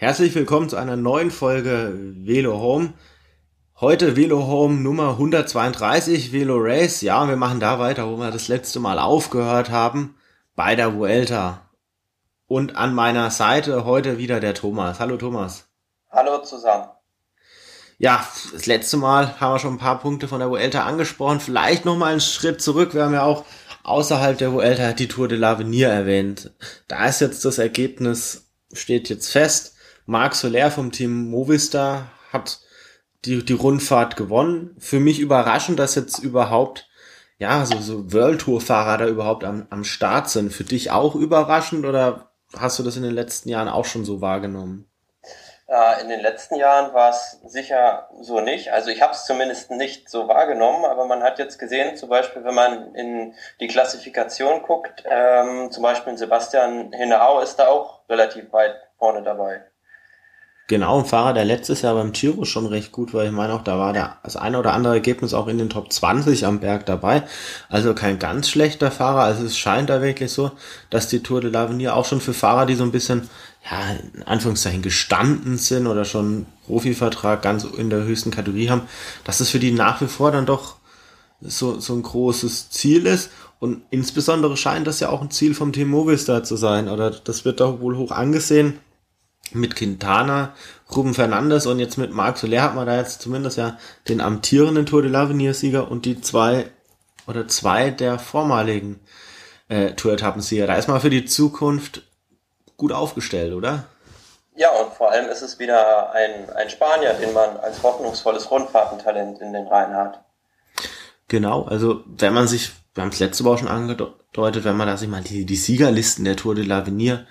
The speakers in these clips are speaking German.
Herzlich willkommen zu einer neuen Folge Velo Home. Heute Velo Home Nummer 132, Velo Race. Ja, wir machen da weiter, wo wir das letzte Mal aufgehört haben, bei der Vuelta. Und an meiner Seite heute wieder der Thomas. Hallo Thomas. Hallo zusammen. Ja, das letzte Mal haben wir schon ein paar Punkte von der Vuelta angesprochen. Vielleicht noch mal einen Schritt zurück. Wir haben ja auch außerhalb der Vuelta die Tour de l'Avenir erwähnt. Da ist jetzt das Ergebnis, steht jetzt fest. Marc Soler vom Team Movistar hat die, die Rundfahrt gewonnen. Für mich überraschend, dass jetzt überhaupt, ja, so, so World Tour Fahrer da überhaupt am, am Start sind. Für dich auch überraschend oder hast du das in den letzten Jahren auch schon so wahrgenommen? In den letzten Jahren war es sicher so nicht. Also ich habe es zumindest nicht so wahrgenommen, aber man hat jetzt gesehen, zum Beispiel, wenn man in die Klassifikation guckt, ähm, zum Beispiel Sebastian Hinau ist da auch relativ weit vorne dabei. Genau, ein Fahrer, der letztes Jahr beim Giro schon recht gut war. Ich meine auch, da war der, das eine oder andere Ergebnis auch in den Top 20 am Berg dabei. Also kein ganz schlechter Fahrer. Also es scheint da wirklich so, dass die Tour de l'Avenir auch schon für Fahrer, die so ein bisschen, ja, in Anführungszeichen gestanden sind oder schon Profivertrag ganz in der höchsten Kategorie haben, dass es für die nach wie vor dann doch so, so ein großes Ziel ist. Und insbesondere scheint das ja auch ein Ziel vom Team Movistar zu sein. Oder das wird doch wohl hoch angesehen mit Quintana, Ruben Fernandes und jetzt mit Marc Soler hat man da jetzt zumindest ja den amtierenden Tour de l'Avenir-Sieger und die zwei oder zwei der vormaligen äh, Tour-Etappensieger. Da ist man für die Zukunft gut aufgestellt, oder? Ja, und vor allem ist es wieder ein, ein Spanier, den man als hoffnungsvolles Rundfahrtentalent in den Reihen hat. Genau, also wenn man sich, wir haben es letzte Woche schon angedeutet, wenn man da sich mal die, die Siegerlisten der Tour de l'Avenir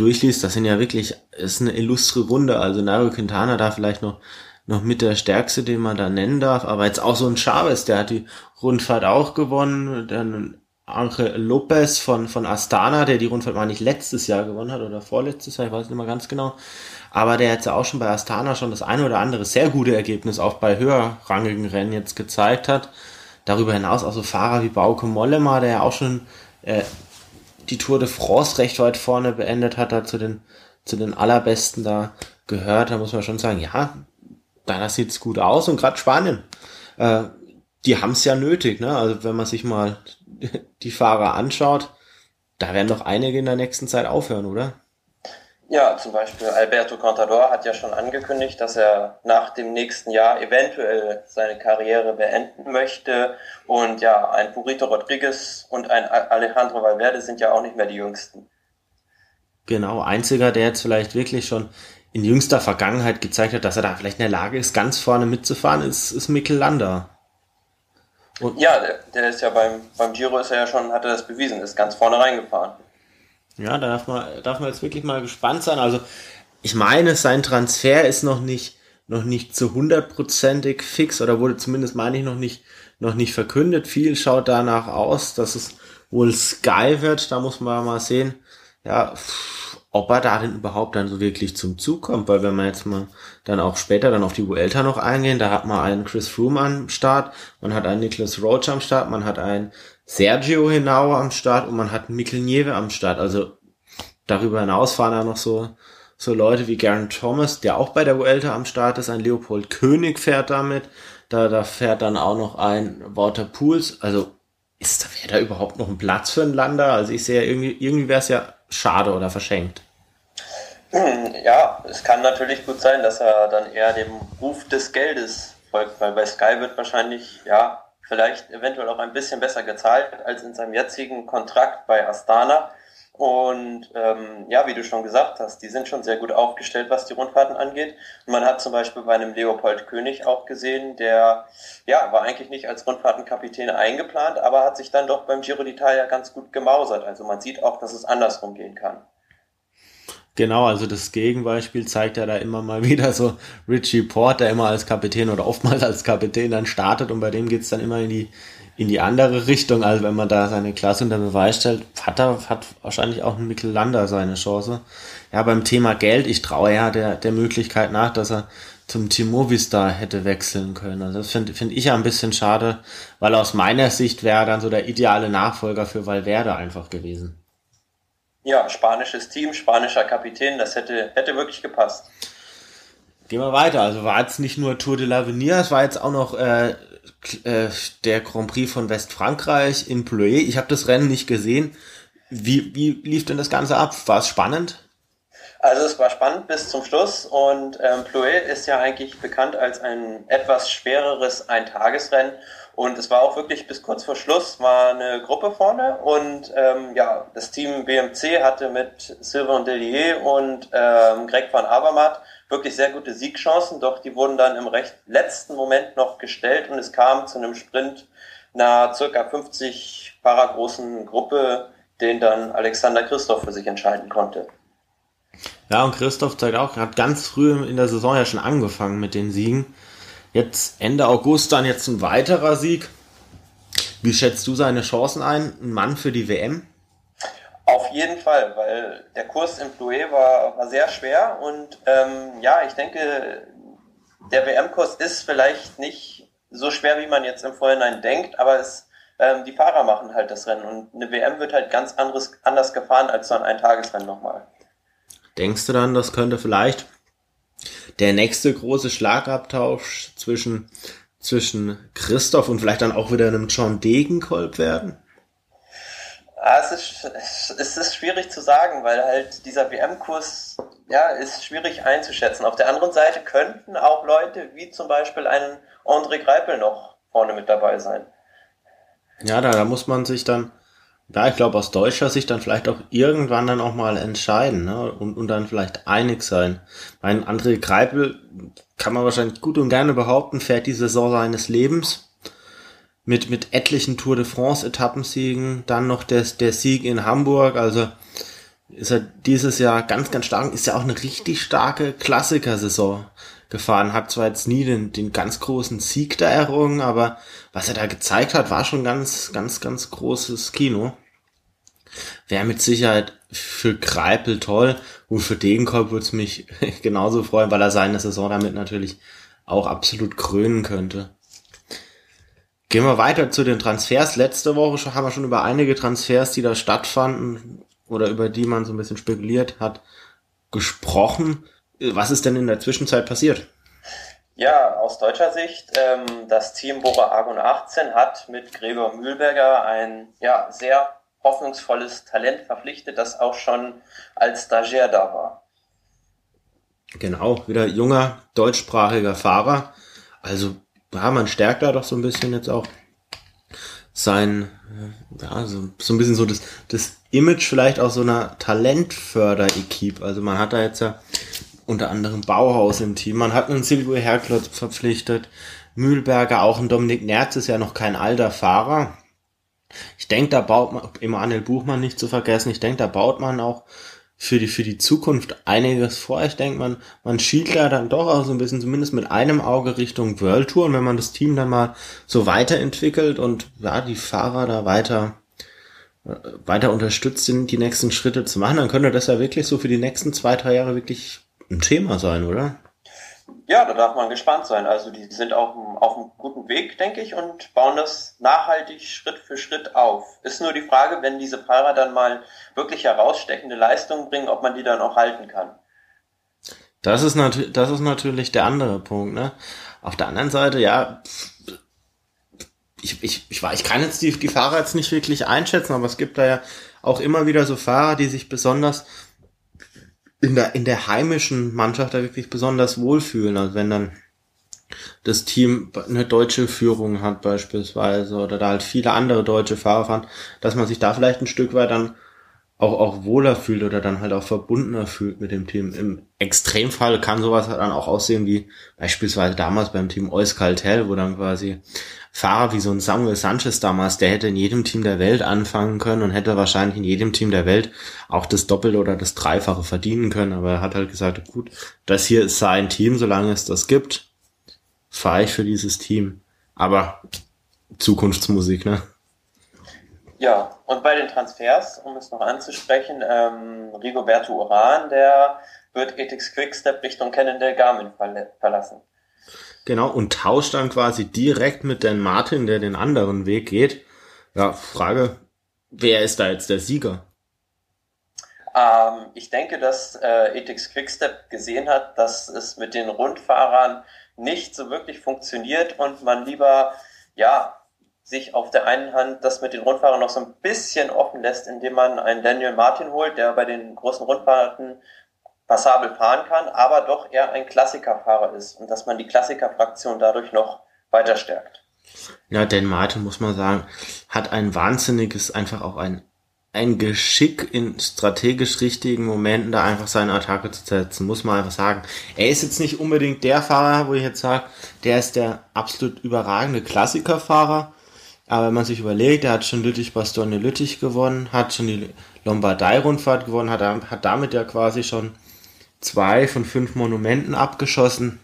durchliest, das sind ja wirklich, ist eine illustre Runde. Also Nairo Quintana da vielleicht noch, noch mit der stärkste, den man da nennen darf. Aber jetzt auch so ein Chavez, der hat die Rundfahrt auch gewonnen. Dann Angel Lopez von, von Astana, der die Rundfahrt mal nicht letztes Jahr gewonnen hat oder vorletztes Jahr, ich weiß nicht mehr ganz genau. Aber der hat ja auch schon bei Astana schon das eine oder andere sehr gute Ergebnis auch bei höherrangigen Rennen jetzt gezeigt hat. Darüber hinaus auch so Fahrer wie Bauke Mollema, der ja auch schon äh, die Tour de France recht weit vorne beendet hat, da zu den, zu den allerbesten da gehört, da muss man schon sagen, ja, da sieht's gut aus und gerade Spanien, äh, die haben's ja nötig, ne? Also wenn man sich mal die Fahrer anschaut, da werden doch einige in der nächsten Zeit aufhören, oder? Ja, zum Beispiel Alberto Contador hat ja schon angekündigt, dass er nach dem nächsten Jahr eventuell seine Karriere beenden möchte. Und ja, ein Purito Rodriguez und ein Alejandro Valverde sind ja auch nicht mehr die jüngsten. Genau, einziger, der jetzt vielleicht wirklich schon in jüngster Vergangenheit gezeigt hat, dass er da vielleicht in der Lage ist, ganz vorne mitzufahren, ist, ist Mikkel Landa. Und ja, der, der ist ja beim, beim Giro ist er ja schon, hat er das bewiesen, ist ganz vorne reingefahren. Ja, da darf man, darf man jetzt wirklich mal gespannt sein. Also, ich meine, sein Transfer ist noch nicht, noch nicht zu hundertprozentig fix oder wurde zumindest, meine ich, noch nicht, noch nicht verkündet. Viel schaut danach aus, dass es wohl Sky wird. Da muss man mal sehen, ja, ob er da denn überhaupt dann so wirklich zum Zug kommt. Weil wenn man jetzt mal dann auch später dann auf die Vuelta noch eingehen, da hat man einen Chris Froome am Start, man hat einen Nicholas Roach am Start, man hat einen Sergio Henao am Start und man hat Mikkel Nieve am Start. Also darüber hinaus fahren da noch so, so Leute wie Garen Thomas, der auch bei der Vuelta am Start ist. Ein Leopold König fährt damit. Da, da fährt dann auch noch ein Walter Pools. Also ist da, wäre da überhaupt noch ein Platz für einen Lander? Also ich sehe irgendwie, irgendwie wäre es ja schade oder verschenkt. Ja, es kann natürlich gut sein, dass er dann eher dem Ruf des Geldes folgt, weil bei Sky wird wahrscheinlich, ja, vielleicht eventuell auch ein bisschen besser gezahlt als in seinem jetzigen Kontrakt bei Astana. Und ähm, ja, wie du schon gesagt hast, die sind schon sehr gut aufgestellt, was die Rundfahrten angeht. Und man hat zum Beispiel bei einem Leopold König auch gesehen, der ja war eigentlich nicht als Rundfahrtenkapitän eingeplant, aber hat sich dann doch beim Giro d'Italia ganz gut gemausert. Also man sieht auch, dass es andersrum gehen kann. Genau, also das Gegenbeispiel zeigt ja da immer mal wieder so Richie Port, der immer als Kapitän oder oftmals als Kapitän dann startet und bei dem geht's dann immer in die, in die andere Richtung. Also wenn man da seine Klasse unter Beweis stellt, hat er, hat wahrscheinlich auch ein Mikkel Lander seine Chance. Ja, beim Thema Geld, ich traue ja der, der Möglichkeit nach, dass er zum Team Movistar hätte wechseln können. Also das finde find ich ja ein bisschen schade, weil aus meiner Sicht wäre er dann so der ideale Nachfolger für Valverde einfach gewesen. Ja, spanisches Team, spanischer Kapitän, das hätte, hätte wirklich gepasst. Gehen wir weiter. Also war jetzt nicht nur Tour de l'Avenir, es war jetzt auch noch äh, äh, der Grand Prix von Westfrankreich in Plouay. Ich habe das Rennen nicht gesehen. Wie, wie lief denn das Ganze ab? War es spannend? Also es war spannend bis zum Schluss und ähm, Plouay ist ja eigentlich bekannt als ein etwas schwereres Eintagesrennen und es war auch wirklich bis kurz vor Schluss war eine Gruppe vorne und ähm, ja, das Team BMC hatte mit Sylvain Delier und ähm, Greg van Avermaet wirklich sehr gute Siegchancen, doch die wurden dann im recht letzten Moment noch gestellt und es kam zu einem Sprint einer circa 50 Fahrer großen Gruppe, den dann Alexander Christoph für sich entscheiden konnte. Ja, und Christoph zeigt auch, hat ganz früh in der Saison ja schon angefangen mit den Siegen. Jetzt Ende August dann jetzt ein weiterer Sieg. Wie schätzt du seine Chancen ein? Ein Mann für die WM? Auf jeden Fall, weil der Kurs in Plouay war, war sehr schwer und ähm, ja, ich denke, der WM-Kurs ist vielleicht nicht so schwer, wie man jetzt im Vorhinein denkt, aber es, ähm, die Fahrer machen halt das Rennen und eine WM wird halt ganz anderes, anders gefahren als so ein Eintagesrennen nochmal. Denkst du dann, das könnte vielleicht der nächste große Schlagabtausch zwischen, zwischen Christoph und vielleicht dann auch wieder einem John Degenkolb werden? Ja, es, ist, es ist schwierig zu sagen, weil halt dieser WM-Kurs ja, ist schwierig einzuschätzen. Auf der anderen Seite könnten auch Leute wie zum Beispiel einen André Greipel noch vorne mit dabei sein. Ja, da, da muss man sich dann ja, ich glaube aus deutscher Sicht dann vielleicht auch irgendwann dann auch mal entscheiden ne? und, und dann vielleicht einig sein. Mein André Greipel kann man wahrscheinlich gut und gerne behaupten, fährt die Saison seines Lebens mit, mit etlichen Tour de France Etappensiegen, dann noch der, der Sieg in Hamburg, also ist er dieses Jahr ganz, ganz stark, ist ja auch eine richtig starke Klassikersaison gefahren, hat zwar jetzt nie den, den ganz großen Sieg da errungen, aber was er da gezeigt hat, war schon ganz, ganz, ganz großes Kino. Wäre mit Sicherheit für Kreipel toll und für Degenkolb würde es mich genauso freuen, weil er seine Saison damit natürlich auch absolut krönen könnte. Gehen wir weiter zu den Transfers. Letzte Woche haben wir schon über einige Transfers, die da stattfanden oder über die man so ein bisschen spekuliert hat, gesprochen. Was ist denn in der Zwischenzeit passiert? Ja, aus deutscher Sicht, ähm, das Team Bora Argon 18 hat mit Gregor Mühlberger ein ja, sehr hoffnungsvolles Talent verpflichtet, das auch schon als Stagiaire da war. Genau, wieder junger deutschsprachiger Fahrer. Also, ja, man stärkt da doch so ein bisschen jetzt auch sein, ja, so, so ein bisschen so das, das Image vielleicht auch so einer Talentförder-Equipe. Also man hat da jetzt ja unter anderem Bauhaus im Team. Man hat einen Silvio Herklotz verpflichtet. Mühlberger, auch ein Dominik Nerz ist ja noch kein alter Fahrer. Ich denke, da baut man, Emanuel Buchmann nicht zu vergessen, ich denke, da baut man auch für die, für die Zukunft einiges vor. Ich denke, man, man schielt da dann doch auch so ein bisschen, zumindest mit einem Auge Richtung World Tour. Und wenn man das Team dann mal so weiterentwickelt und ja, die Fahrer da weiter, äh, weiter unterstützt sind, die nächsten Schritte zu machen, dann könnte das ja wirklich so für die nächsten zwei, drei Jahre wirklich ein Thema sein, oder? Ja, da darf man gespannt sein. Also die sind auf einem, auf einem guten Weg, denke ich, und bauen das nachhaltig Schritt für Schritt auf. Ist nur die Frage, wenn diese Fahrer dann mal wirklich herausstechende Leistungen bringen, ob man die dann auch halten kann. Das ist, nat das ist natürlich der andere Punkt. Ne? Auf der anderen Seite, ja, ich, ich, ich, ich kann jetzt die, die Fahrer jetzt nicht wirklich einschätzen, aber es gibt da ja auch immer wieder so Fahrer, die sich besonders in der, in der heimischen Mannschaft da wirklich besonders wohlfühlen. Also wenn dann das Team eine deutsche Führung hat beispielsweise oder da halt viele andere deutsche Fahrer fahren, dass man sich da vielleicht ein Stück weit dann auch, auch wohler fühlt oder dann halt auch verbundener fühlt mit dem Team. Im Extremfall kann sowas dann auch aussehen wie beispielsweise damals beim Team Euskaltel, wo dann quasi Fahrer wie so ein Samuel Sanchez damals, der hätte in jedem Team der Welt anfangen können und hätte wahrscheinlich in jedem Team der Welt auch das Doppelte oder das Dreifache verdienen können. Aber er hat halt gesagt, gut, das hier ist sein Team, solange es das gibt, fahre ich für dieses Team. Aber Zukunftsmusik, ne? Ja, und bei den Transfers, um es noch anzusprechen, ähm, Rigoberto Uran, der wird Ethics Quickstep Richtung Cannondale Garmin verlassen. Genau, und tauscht dann quasi direkt mit Dan Martin, der den anderen Weg geht. Ja, Frage, wer ist da jetzt der Sieger? Ähm, ich denke, dass äh, Ethics Quickstep gesehen hat, dass es mit den Rundfahrern nicht so wirklich funktioniert und man lieber, ja, sich auf der einen Hand das mit den Rundfahrern noch so ein bisschen offen lässt, indem man einen Daniel Martin holt, der bei den großen Rundfahrten passabel fahren kann, aber doch eher ein Klassikerfahrer ist und dass man die Klassikerfraktion dadurch noch weiter stärkt. Ja, Dan Martin, muss man sagen, hat ein wahnsinniges, einfach auch ein, ein Geschick in strategisch richtigen Momenten da einfach seine Attacke zu setzen, muss man einfach sagen. Er ist jetzt nicht unbedingt der Fahrer, wo ich jetzt sage, der ist der absolut überragende Klassikerfahrer, aber wenn man sich überlegt, er hat schon Lüttich Bastogne Lüttich gewonnen, hat schon die Lombardei-Rundfahrt gewonnen, hat, hat damit ja quasi schon zwei von fünf Monumenten abgeschossen.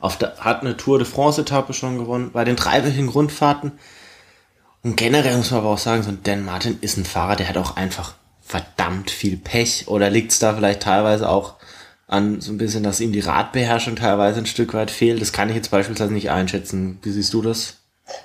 Auf der, hat eine Tour de France-Etappe schon gewonnen, bei den dreiwöchigen Rundfahrten. Und generell muss man aber auch sagen, so ein Dan Martin ist ein Fahrer, der hat auch einfach verdammt viel Pech. Oder liegt es da vielleicht teilweise auch an so ein bisschen, dass ihm die Radbeherrschung teilweise ein Stück weit fehlt? Das kann ich jetzt beispielsweise nicht einschätzen. Wie siehst du das?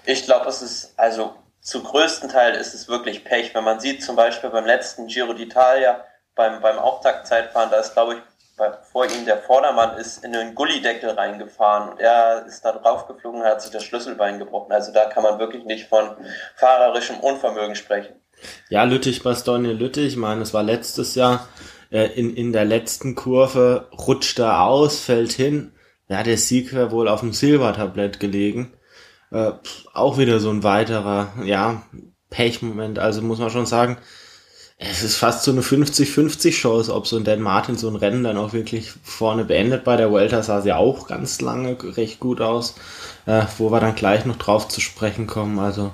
Ich glaube, es ist, also zu größten Teil ist es wirklich Pech. Wenn man sieht, zum Beispiel beim letzten Giro d'Italia, beim, beim Auftaktzeitfahren, da ist, glaube ich, bei, vor ihm der Vordermann ist in einen Gullideckel reingefahren und er ist da drauf geflogen und hat sich das Schlüsselbein gebrochen. Also da kann man wirklich nicht von fahrerischem Unvermögen sprechen. Ja, Lüttich, Bastogne, Lüttich, ich meine, es war letztes Jahr äh, in, in der letzten Kurve, rutscht er aus, fällt hin. Ja, der Sieg wäre wohl auf dem Silbertablett gelegen. Äh, auch wieder so ein weiterer, ja, Pechmoment. Also muss man schon sagen, es ist fast so eine 50-50 Chance, ob so ein Dan Martin so ein Rennen dann auch wirklich vorne beendet. Bei der Vuelta sah sie auch ganz lange recht gut aus, äh, wo wir dann gleich noch drauf zu sprechen kommen. Also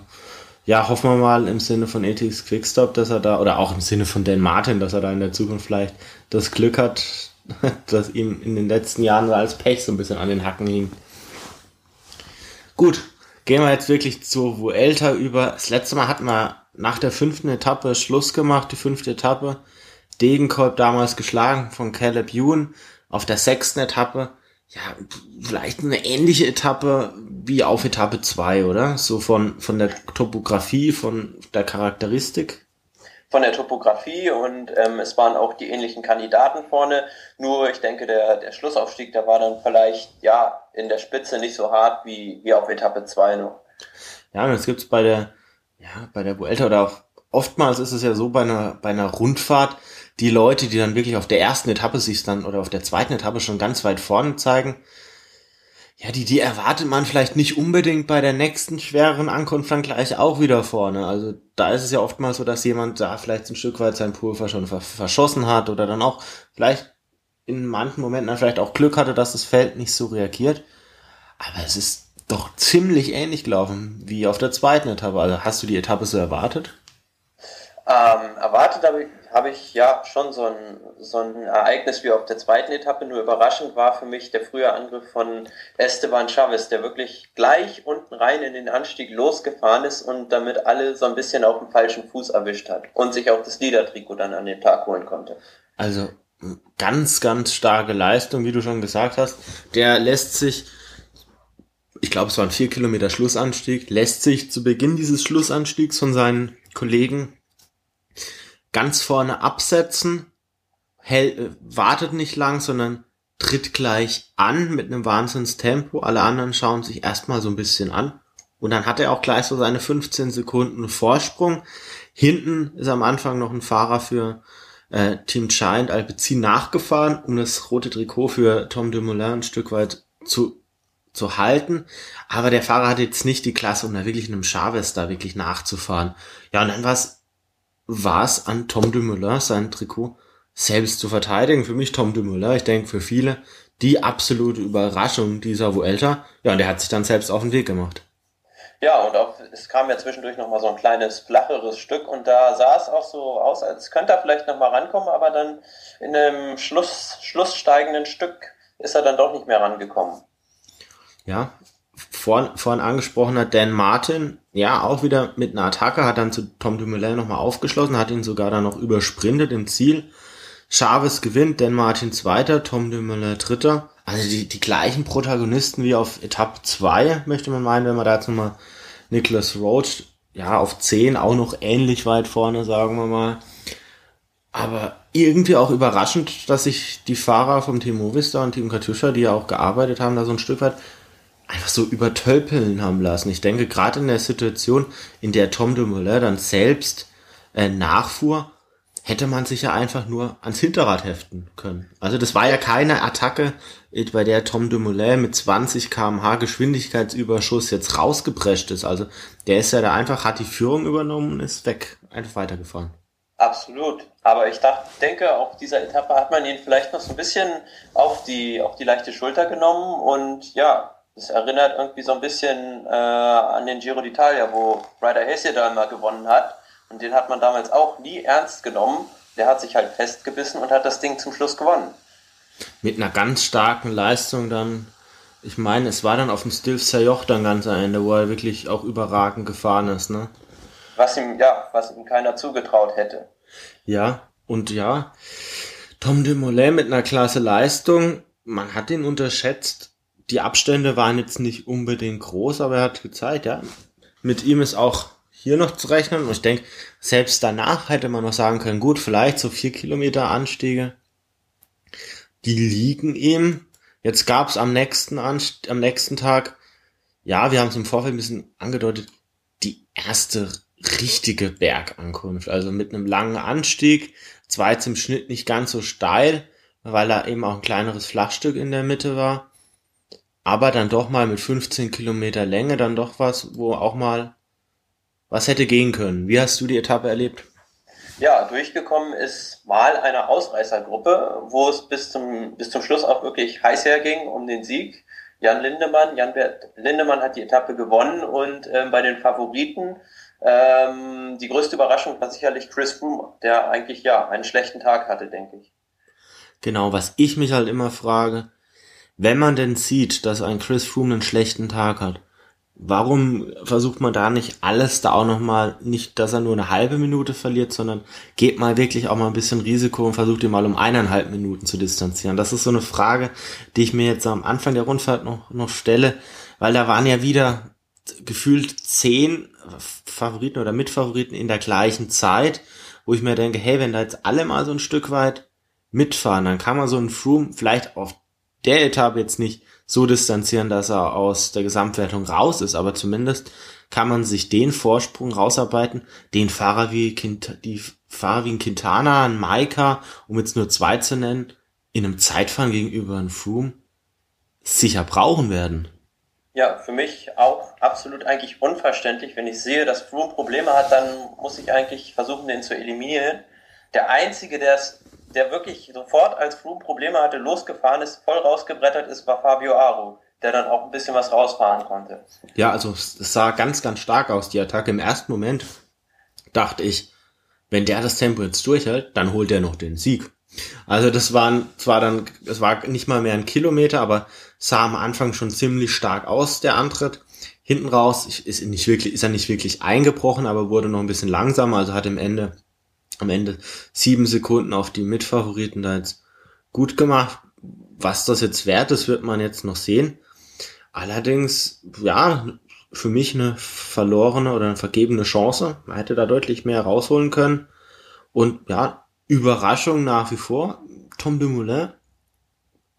ja, hoffen wir mal im Sinne von Ethics Quickstop, dass er da, oder auch im Sinne von Dan Martin, dass er da in der Zukunft vielleicht das Glück hat, dass ihm in den letzten Jahren als Pech so ein bisschen an den Hacken hing. Gut, gehen wir jetzt wirklich zu Vuelta über. Das letzte Mal hatten wir nach der fünften Etappe Schluss gemacht, die fünfte Etappe. Degenkolb damals geschlagen von Caleb Ewan. Auf der sechsten Etappe, ja, vielleicht eine ähnliche Etappe wie auf Etappe zwei, oder? So von, von der Topografie, von der Charakteristik von der Topografie und ähm, es waren auch die ähnlichen Kandidaten vorne. Nur ich denke, der, der Schlussaufstieg, der war dann vielleicht ja in der Spitze nicht so hart wie, wie auf Etappe 2 noch. Ja, und jetzt gibt's bei der, ja, bei der Vuelta oder auch oftmals ist es ja so bei einer, bei einer Rundfahrt, die Leute, die dann wirklich auf der ersten Etappe sich dann oder auf der zweiten Etappe schon ganz weit vorne zeigen, ja, die, die erwartet man vielleicht nicht unbedingt bei der nächsten schwereren Ankunft dann gleich auch wieder vorne. Also da ist es ja oftmals so, dass jemand da vielleicht ein Stück weit sein Pulver schon verschossen hat oder dann auch vielleicht in manchen Momenten dann vielleicht auch Glück hatte, dass das Feld nicht so reagiert. Aber es ist doch ziemlich ähnlich gelaufen wie auf der zweiten Etappe. Also hast du die Etappe so erwartet? Ähm, erwartet habe ich, hab ich ja schon so ein, so ein Ereignis wie auf der zweiten Etappe. Nur überraschend war für mich der frühe Angriff von Esteban Chavez, der wirklich gleich unten rein in den Anstieg losgefahren ist und damit alle so ein bisschen auf dem falschen Fuß erwischt hat und sich auch das Liedertrikot dann an den Tag holen konnte. Also ganz, ganz starke Leistung, wie du schon gesagt hast. Der lässt sich ich glaube, es war ein vier Kilometer Schlussanstieg, lässt sich zu Beginn dieses Schlussanstiegs von seinen Kollegen ganz vorne absetzen, hält, äh, wartet nicht lang, sondern tritt gleich an mit einem Wahnsinnstempo. Alle anderen schauen sich erstmal so ein bisschen an. Und dann hat er auch gleich so seine 15 Sekunden Vorsprung. Hinten ist am Anfang noch ein Fahrer für äh, Team Giant Alpecin nachgefahren, um das rote Trikot für Tom Dumoulin ein Stück weit zu, zu halten. Aber der Fahrer hatte jetzt nicht die Klasse, um da wirklich einem Chavez da wirklich nachzufahren. Ja, und dann war es war es an Tom Dumoulin, sein Trikot selbst zu verteidigen. Für mich Tom Dumoulin, ich denke für viele, die absolute Überraschung dieser Vuelta. Ja, und der hat sich dann selbst auf den Weg gemacht. Ja, und auch, es kam ja zwischendurch nochmal so ein kleines, flacheres Stück und da sah es auch so aus, als könnte er vielleicht nochmal rankommen, aber dann in einem Schluss, schlusssteigenden Stück ist er dann doch nicht mehr rangekommen. Ja, vorhin, vorhin angesprochener Dan Martin, ja, auch wieder mit einer Attacke, hat dann zu Tom Dumoulin nochmal aufgeschlossen, hat ihn sogar dann noch übersprintet im Ziel. Chavez gewinnt, Dan Martin zweiter, Tom Dumoulin dritter. Also die, die gleichen Protagonisten wie auf Etappe 2, möchte man meinen, wenn man da jetzt nochmal Nicholas Roach, ja, auf 10 auch noch ähnlich weit vorne, sagen wir mal. Aber irgendwie auch überraschend, dass sich die Fahrer vom Team Movistar und Team Katusha, die ja auch gearbeitet haben, da so ein Stück weit einfach so übertölpeln haben lassen. Ich denke, gerade in der Situation, in der Tom de Moulin dann selbst äh, nachfuhr, hätte man sich ja einfach nur ans Hinterrad heften können. Also das war ja keine Attacke, bei der Tom de Moulin mit 20 kmh Geschwindigkeitsüberschuss jetzt rausgeprescht ist. Also der ist ja da einfach, hat die Führung übernommen und ist weg, einfach weitergefahren. Absolut. Aber ich dachte, denke, auf dieser Etappe hat man ihn vielleicht noch so ein bisschen auf die, auf die leichte Schulter genommen und ja, das erinnert irgendwie so ein bisschen äh, an den Giro d'Italia, wo Ryder Hesse da mal gewonnen hat. Und den hat man damals auch nie ernst genommen. Der hat sich halt festgebissen und hat das Ding zum Schluss gewonnen. Mit einer ganz starken Leistung dann. Ich meine, es war dann auf dem Stilf Sayoch dann ganz am Ende, wo er wirklich auch überragend gefahren ist, ne? Was ihm, ja, was ihm keiner zugetraut hätte. Ja, und ja, Tom de Molay mit einer klasse Leistung. Man hat ihn unterschätzt die Abstände waren jetzt nicht unbedingt groß, aber er hat gezeigt, ja, mit ihm ist auch hier noch zu rechnen. Und ich denke, selbst danach hätte man noch sagen können, gut, vielleicht so vier Kilometer Anstiege, die liegen ihm. Jetzt gab es am nächsten Anst am nächsten Tag, ja, wir haben es im Vorfeld ein bisschen angedeutet, die erste richtige Bergankunft. Also mit einem langen Anstieg, zwar jetzt im Schnitt nicht ganz so steil, weil da eben auch ein kleineres Flachstück in der Mitte war aber dann doch mal mit 15 Kilometer Länge dann doch was, wo auch mal was hätte gehen können. Wie hast du die Etappe erlebt? Ja, durchgekommen ist mal eine Ausreißergruppe, wo es bis zum, bis zum Schluss auch wirklich heiß herging um den Sieg. Jan Lindemann, Jan Bert Lindemann hat die Etappe gewonnen und ähm, bei den Favoriten ähm, die größte Überraschung war sicherlich Chris Froome, der eigentlich ja einen schlechten Tag hatte, denke ich. Genau, was ich mich halt immer frage, wenn man denn sieht, dass ein Chris Froome einen schlechten Tag hat, warum versucht man da nicht alles da auch nochmal, nicht, dass er nur eine halbe Minute verliert, sondern geht mal wirklich auch mal ein bisschen Risiko und versucht ihn mal um eineinhalb Minuten zu distanzieren. Das ist so eine Frage, die ich mir jetzt am Anfang der Rundfahrt noch, noch stelle, weil da waren ja wieder gefühlt zehn Favoriten oder Mitfavoriten in der gleichen Zeit, wo ich mir denke, hey, wenn da jetzt alle mal so ein Stück weit mitfahren, dann kann man so einen Froome vielleicht auf der Etappe jetzt nicht so distanzieren, dass er aus der Gesamtwertung raus ist, aber zumindest kann man sich den Vorsprung rausarbeiten, den Fahrer wie Quint die Fahrer wie ein Quintana, ein Maika, um jetzt nur zwei zu nennen, in einem Zeitfahren gegenüber einem Froome sicher brauchen werden. Ja, für mich auch absolut eigentlich unverständlich. Wenn ich sehe, dass Froome Probleme hat, dann muss ich eigentlich versuchen, den zu eliminieren. Der Einzige, der es der wirklich sofort, als Froome Probleme hatte, losgefahren ist, voll rausgebrettert ist, war Fabio Aro, der dann auch ein bisschen was rausfahren konnte. Ja, also es sah ganz, ganz stark aus, die Attacke. Im ersten Moment dachte ich, wenn der das Tempo jetzt durchhält, dann holt er noch den Sieg. Also das waren zwar dann, es war nicht mal mehr ein Kilometer, aber sah am Anfang schon ziemlich stark aus, der Antritt. Hinten raus ist, nicht wirklich, ist er nicht wirklich eingebrochen, aber wurde noch ein bisschen langsamer, also hat im Ende am Ende sieben Sekunden auf die Mitfavoriten da jetzt gut gemacht. Was das jetzt wert ist, wird man jetzt noch sehen. Allerdings, ja, für mich eine verlorene oder eine vergebene Chance. Man hätte da deutlich mehr rausholen können. Und ja, Überraschung nach wie vor. Tom Dumoulin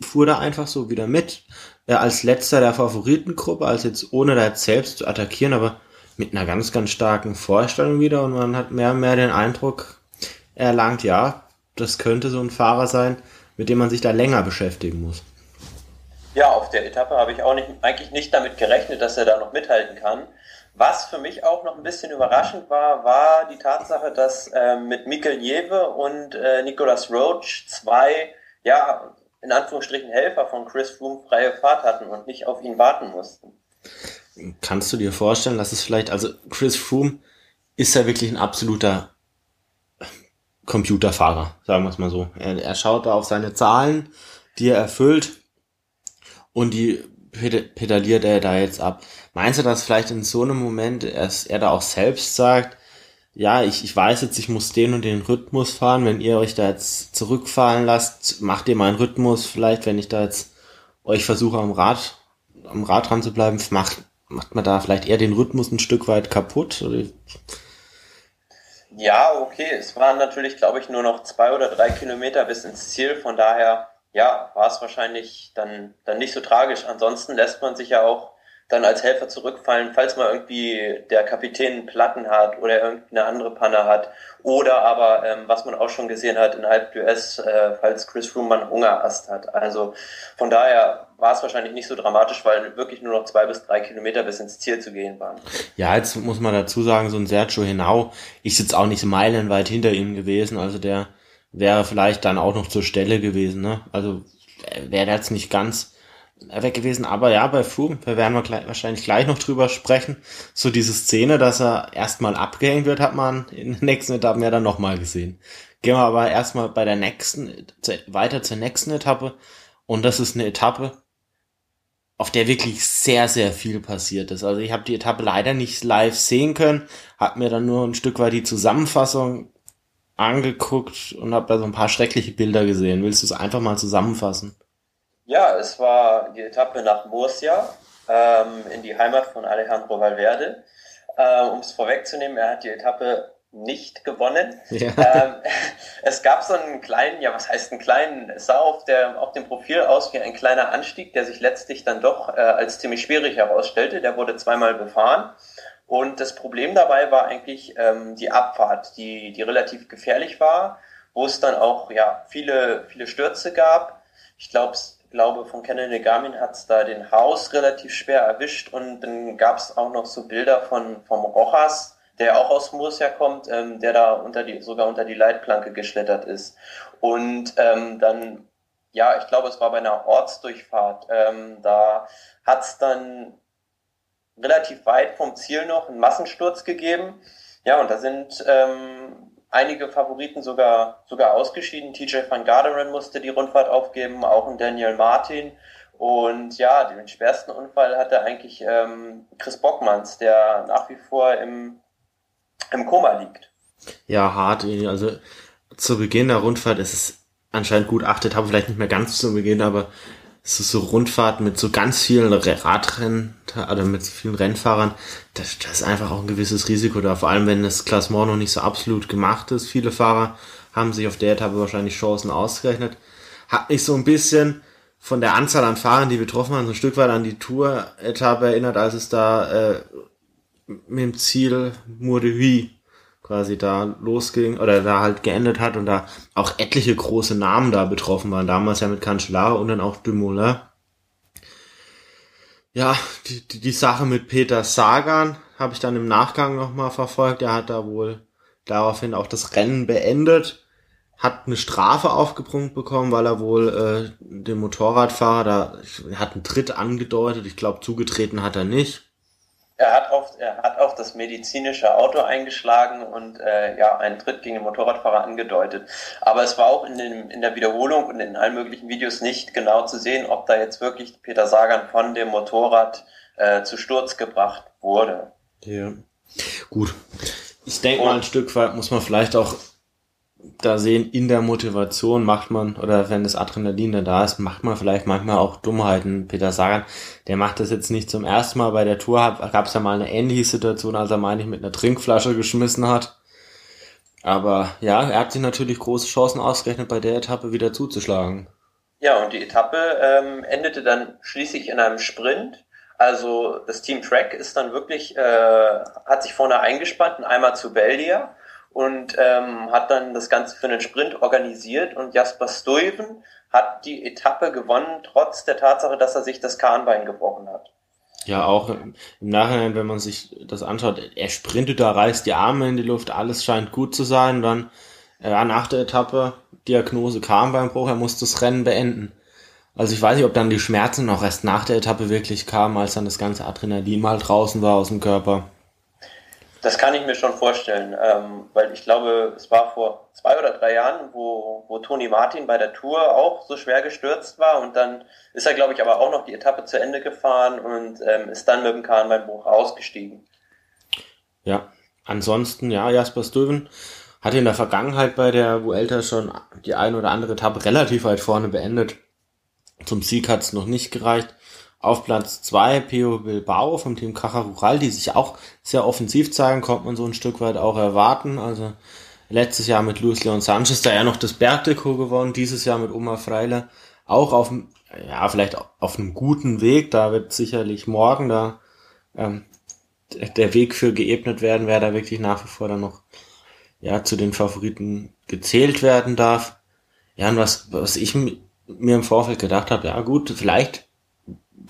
fuhr da einfach so wieder mit. Er als letzter der Favoritengruppe, als jetzt ohne da jetzt selbst zu attackieren, aber mit einer ganz, ganz starken Vorstellung wieder und man hat mehr und mehr den Eindruck, erlangt, ja, das könnte so ein Fahrer sein, mit dem man sich da länger beschäftigen muss. Ja, auf der Etappe habe ich auch nicht, eigentlich nicht damit gerechnet, dass er da noch mithalten kann. Was für mich auch noch ein bisschen überraschend war, war die Tatsache, dass äh, mit Mikkel Jewe und äh, Nicolas Roach zwei, ja, in Anführungsstrichen Helfer von Chris Froome freie Fahrt hatten und nicht auf ihn warten mussten. Kannst du dir vorstellen, dass es vielleicht, also Chris Froome ist ja wirklich ein absoluter Computerfahrer, sagen wir es mal so. Er, er schaut da auf seine Zahlen, die er erfüllt und die pedaliert er da jetzt ab. Meinst du, dass vielleicht in so einem Moment er, er da auch selbst sagt, ja, ich, ich weiß jetzt, ich muss den und den Rhythmus fahren, wenn ihr euch da jetzt zurückfallen lasst, macht ihr meinen Rhythmus vielleicht, wenn ich da jetzt euch versuche am Rad, am Rad dran zu bleiben, macht, macht man da vielleicht eher den Rhythmus ein Stück weit kaputt? Oder? Ja, okay. Es waren natürlich, glaube ich, nur noch zwei oder drei Kilometer bis ins Ziel. Von daher, ja, war es wahrscheinlich dann, dann nicht so tragisch. Ansonsten lässt man sich ja auch dann als Helfer zurückfallen, falls mal irgendwie der Kapitän Platten hat oder irgendeine andere Panne hat. Oder aber, ähm, was man auch schon gesehen hat in Alp d'Huez, äh, falls Chris Froome mal Hungerast hat. Also von daher war es wahrscheinlich nicht so dramatisch, weil wirklich nur noch zwei bis drei Kilometer bis ins Ziel zu gehen waren. Ja, jetzt muss man dazu sagen, so ein Sergio Henao ist jetzt auch nicht meilenweit hinter ihm gewesen. Also der wäre vielleicht dann auch noch zur Stelle gewesen. Ne? Also wäre jetzt nicht ganz weg gewesen. Aber ja, bei Froome, da werden wir gleich, wahrscheinlich gleich noch drüber sprechen. So diese Szene, dass er erstmal abgehängt wird, hat man in den nächsten Etappen ja dann nochmal gesehen. Gehen wir aber erstmal bei der nächsten, weiter zur nächsten Etappe. Und das ist eine Etappe, auf der wirklich sehr, sehr viel passiert ist. Also ich habe die Etappe leider nicht live sehen können, habe mir dann nur ein Stück weit die Zusammenfassung angeguckt und habe da so ein paar schreckliche Bilder gesehen. Willst du es einfach mal zusammenfassen? Ja, es war die Etappe nach Murcia ähm, in die Heimat von Alejandro Valverde. Äh, um es vorwegzunehmen, er hat die Etappe nicht gewonnen. Ja. Ähm, es gab so einen kleinen, ja, was heißt einen kleinen, es sah auf, der, auf dem Profil aus wie ein kleiner Anstieg, der sich letztlich dann doch äh, als ziemlich schwierig herausstellte. Der wurde zweimal befahren. Und das Problem dabei war eigentlich ähm, die Abfahrt, die, die relativ gefährlich war, wo es dann auch ja, viele, viele Stürze gab. Ich glaube, glaube, von Kennedy Garmin hat es da den Haus relativ schwer erwischt und dann gab es auch noch so Bilder von vom Rojas, der auch aus Murcia kommt, ähm, der da unter die, sogar unter die Leitplanke geschlittert ist. Und ähm, dann, ja, ich glaube, es war bei einer Ortsdurchfahrt, ähm, da hat es dann relativ weit vom Ziel noch einen Massensturz gegeben. Ja, und da sind ähm, einige Favoriten sogar, sogar ausgeschieden. TJ van Garderen musste die Rundfahrt aufgeben, auch ein Daniel Martin. Und ja, den schwersten Unfall hatte eigentlich ähm, Chris Bockmanns, der nach wie vor im, im Koma liegt. Ja, hart. Also zu Beginn der Rundfahrt ist es anscheinend gut achtet, habe vielleicht nicht mehr ganz zu Beginn, aber ist so Rundfahrten mit so ganz vielen Radrennen oder mit vielen Rennfahrern, das ist einfach auch ein gewisses Risiko da. Vor allem, wenn das Klassement noch nicht so absolut gemacht ist. Viele Fahrer haben sich auf der Etappe wahrscheinlich Chancen ausgerechnet. Hat mich so ein bisschen von der Anzahl an Fahrern, die betroffen waren, so ein Stück weit an die Tour-Etappe erinnert, als es da äh, mit dem Ziel Mourdehui quasi da losging oder da halt geendet hat und da auch etliche große Namen da betroffen waren. Damals ja mit Cancellara und dann auch Dumoulin. Ja, die, die, die Sache mit Peter Sagan habe ich dann im Nachgang nochmal verfolgt. Er hat da wohl daraufhin auch das Rennen beendet, hat eine Strafe aufgebrummt bekommen, weil er wohl äh, dem Motorradfahrer da hat einen Tritt angedeutet. Ich glaube, zugetreten hat er nicht er hat auf, er hat auf das medizinische Auto eingeschlagen und äh, ja, einen Tritt gegen den Motorradfahrer angedeutet. Aber es war auch in, dem, in der Wiederholung und in allen möglichen Videos nicht genau zu sehen, ob da jetzt wirklich Peter Sagan von dem Motorrad äh, zu Sturz gebracht wurde. Ja. Gut. Ich denke mal, ein Stück weit muss man vielleicht auch da sehen, in der Motivation macht man, oder wenn das Adrenalin dann da ist, macht man vielleicht manchmal auch Dummheiten. Peter Sagan, der macht das jetzt nicht zum ersten Mal bei der Tour, gab es ja mal eine ähnliche Situation, als er, meine ich, mit einer Trinkflasche geschmissen hat. Aber ja, er hat sich natürlich große Chancen ausgerechnet, bei der Etappe wieder zuzuschlagen. Ja, und die Etappe ähm, endete dann schließlich in einem Sprint. Also das Team Track ist dann wirklich, äh, hat sich vorne eingespannt, einmal zu Beldia und ähm, hat dann das Ganze für einen Sprint organisiert und Jasper Stuyven hat die Etappe gewonnen, trotz der Tatsache, dass er sich das Kahnbein gebrochen hat. Ja, auch im Nachhinein, wenn man sich das anschaut, er sprintet da, reißt die Arme in die Luft, alles scheint gut zu sein, dann äh, nach der Etappe, Diagnose Kahnbeinbruch, er muss das Rennen beenden. Also ich weiß nicht, ob dann die Schmerzen auch erst nach der Etappe wirklich kamen, als dann das ganze Adrenalin mal draußen war aus dem Körper. Das kann ich mir schon vorstellen, ähm, weil ich glaube, es war vor zwei oder drei Jahren, wo, wo Toni Martin bei der Tour auch so schwer gestürzt war und dann ist er, glaube ich, aber auch noch die Etappe zu Ende gefahren und ähm, ist dann mit dem Kahnbeinbruch ausgestiegen. Ja, ansonsten, ja, Jasper Stuyven hatte in der Vergangenheit bei der Vuelta schon die eine oder andere Etappe relativ weit vorne beendet. Zum Sieg hat es noch nicht gereicht. Auf Platz zwei Pio Bilbao vom Team Caja Rural, die sich auch sehr offensiv zeigen, kommt man so ein Stück weit auch erwarten. Also letztes Jahr mit Luis Leon Sanchez da ja noch das Bergdeko gewonnen, dieses Jahr mit Oma Freiler auch auf ja vielleicht auf einem guten Weg. Da wird sicherlich morgen da ähm, der Weg für geebnet werden, wer da wirklich nach wie vor dann noch ja zu den Favoriten gezählt werden darf. Ja, und was, was ich mir im Vorfeld gedacht habe, ja gut, vielleicht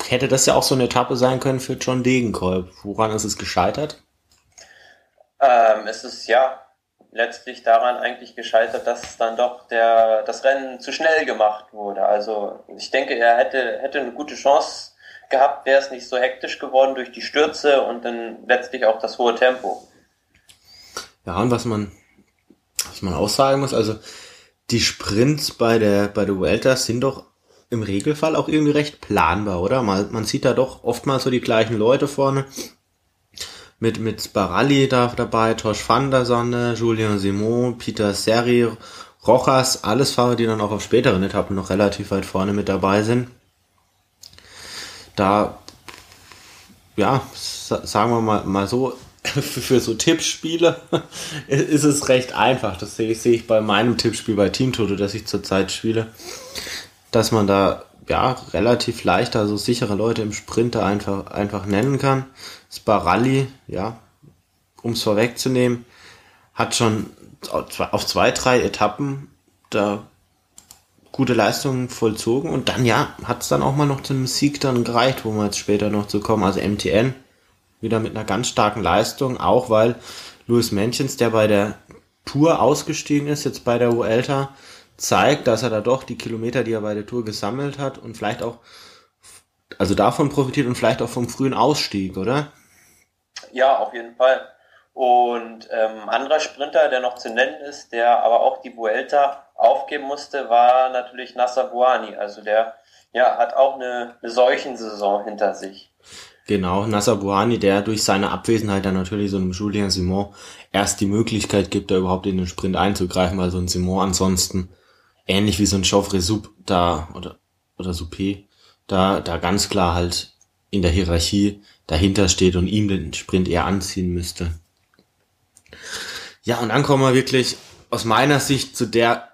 hätte das ja auch so eine Etappe sein können für John Degenkolb. Woran ist es gescheitert? Ähm, es ist ja letztlich daran eigentlich gescheitert, dass dann doch der, das Rennen zu schnell gemacht wurde. Also ich denke, er hätte, hätte eine gute Chance gehabt, wäre es nicht so hektisch geworden durch die Stürze und dann letztlich auch das hohe Tempo. Ja, und was man, was man auch sagen muss, also die Sprints bei der, bei der Vuelta sind doch im Regelfall auch irgendwie recht planbar, oder? Man, man sieht da doch oftmals so die gleichen Leute vorne. Mit, mit Sparalli da dabei, Tosh van der Sonne, Julien Simon, Peter Seri, Rojas, alles Fahrer, die dann auch auf späteren Etappen noch relativ weit vorne mit dabei sind. Da, ja, sagen wir mal, mal so, für so Tippspiele ist es recht einfach. Das sehe ich, sehe ich bei meinem Tippspiel bei Team Toto, das ich zurzeit spiele, dass man da ja relativ leicht also sichere Leute im Sprinter einfach einfach nennen kann. Sparalli, ja, um es vorwegzunehmen, hat schon auf zwei, drei Etappen da gute Leistungen vollzogen und dann ja, hat es dann auch mal noch zu einem Sieg dann gereicht, wo wir jetzt später noch zu kommen. Also MTN wieder mit einer ganz starken Leistung, auch weil Louis Mentions, der bei der Tour ausgestiegen ist, jetzt bei der Vuelta, zeigt, dass er da doch die Kilometer, die er bei der Tour gesammelt hat und vielleicht auch, also davon profitiert und vielleicht auch vom frühen Ausstieg, oder? Ja, auf jeden Fall. Und ähm, anderer Sprinter, der noch zu nennen ist, der aber auch die Vuelta aufgeben musste, war natürlich Nasser Buani. Also der ja, hat auch eine, eine Seuchensaison hinter sich. Genau, Nasser Buhani, der durch seine Abwesenheit dann natürlich so einem Julien Simon erst die Möglichkeit gibt, da überhaupt in den Sprint einzugreifen, weil so ein Simon ansonsten ähnlich wie so ein Chauffeur Sub da oder oder Soupé da da ganz klar halt in der Hierarchie dahinter steht und ihm den Sprint eher anziehen müsste. Ja, und dann kommen wir wirklich aus meiner Sicht zu der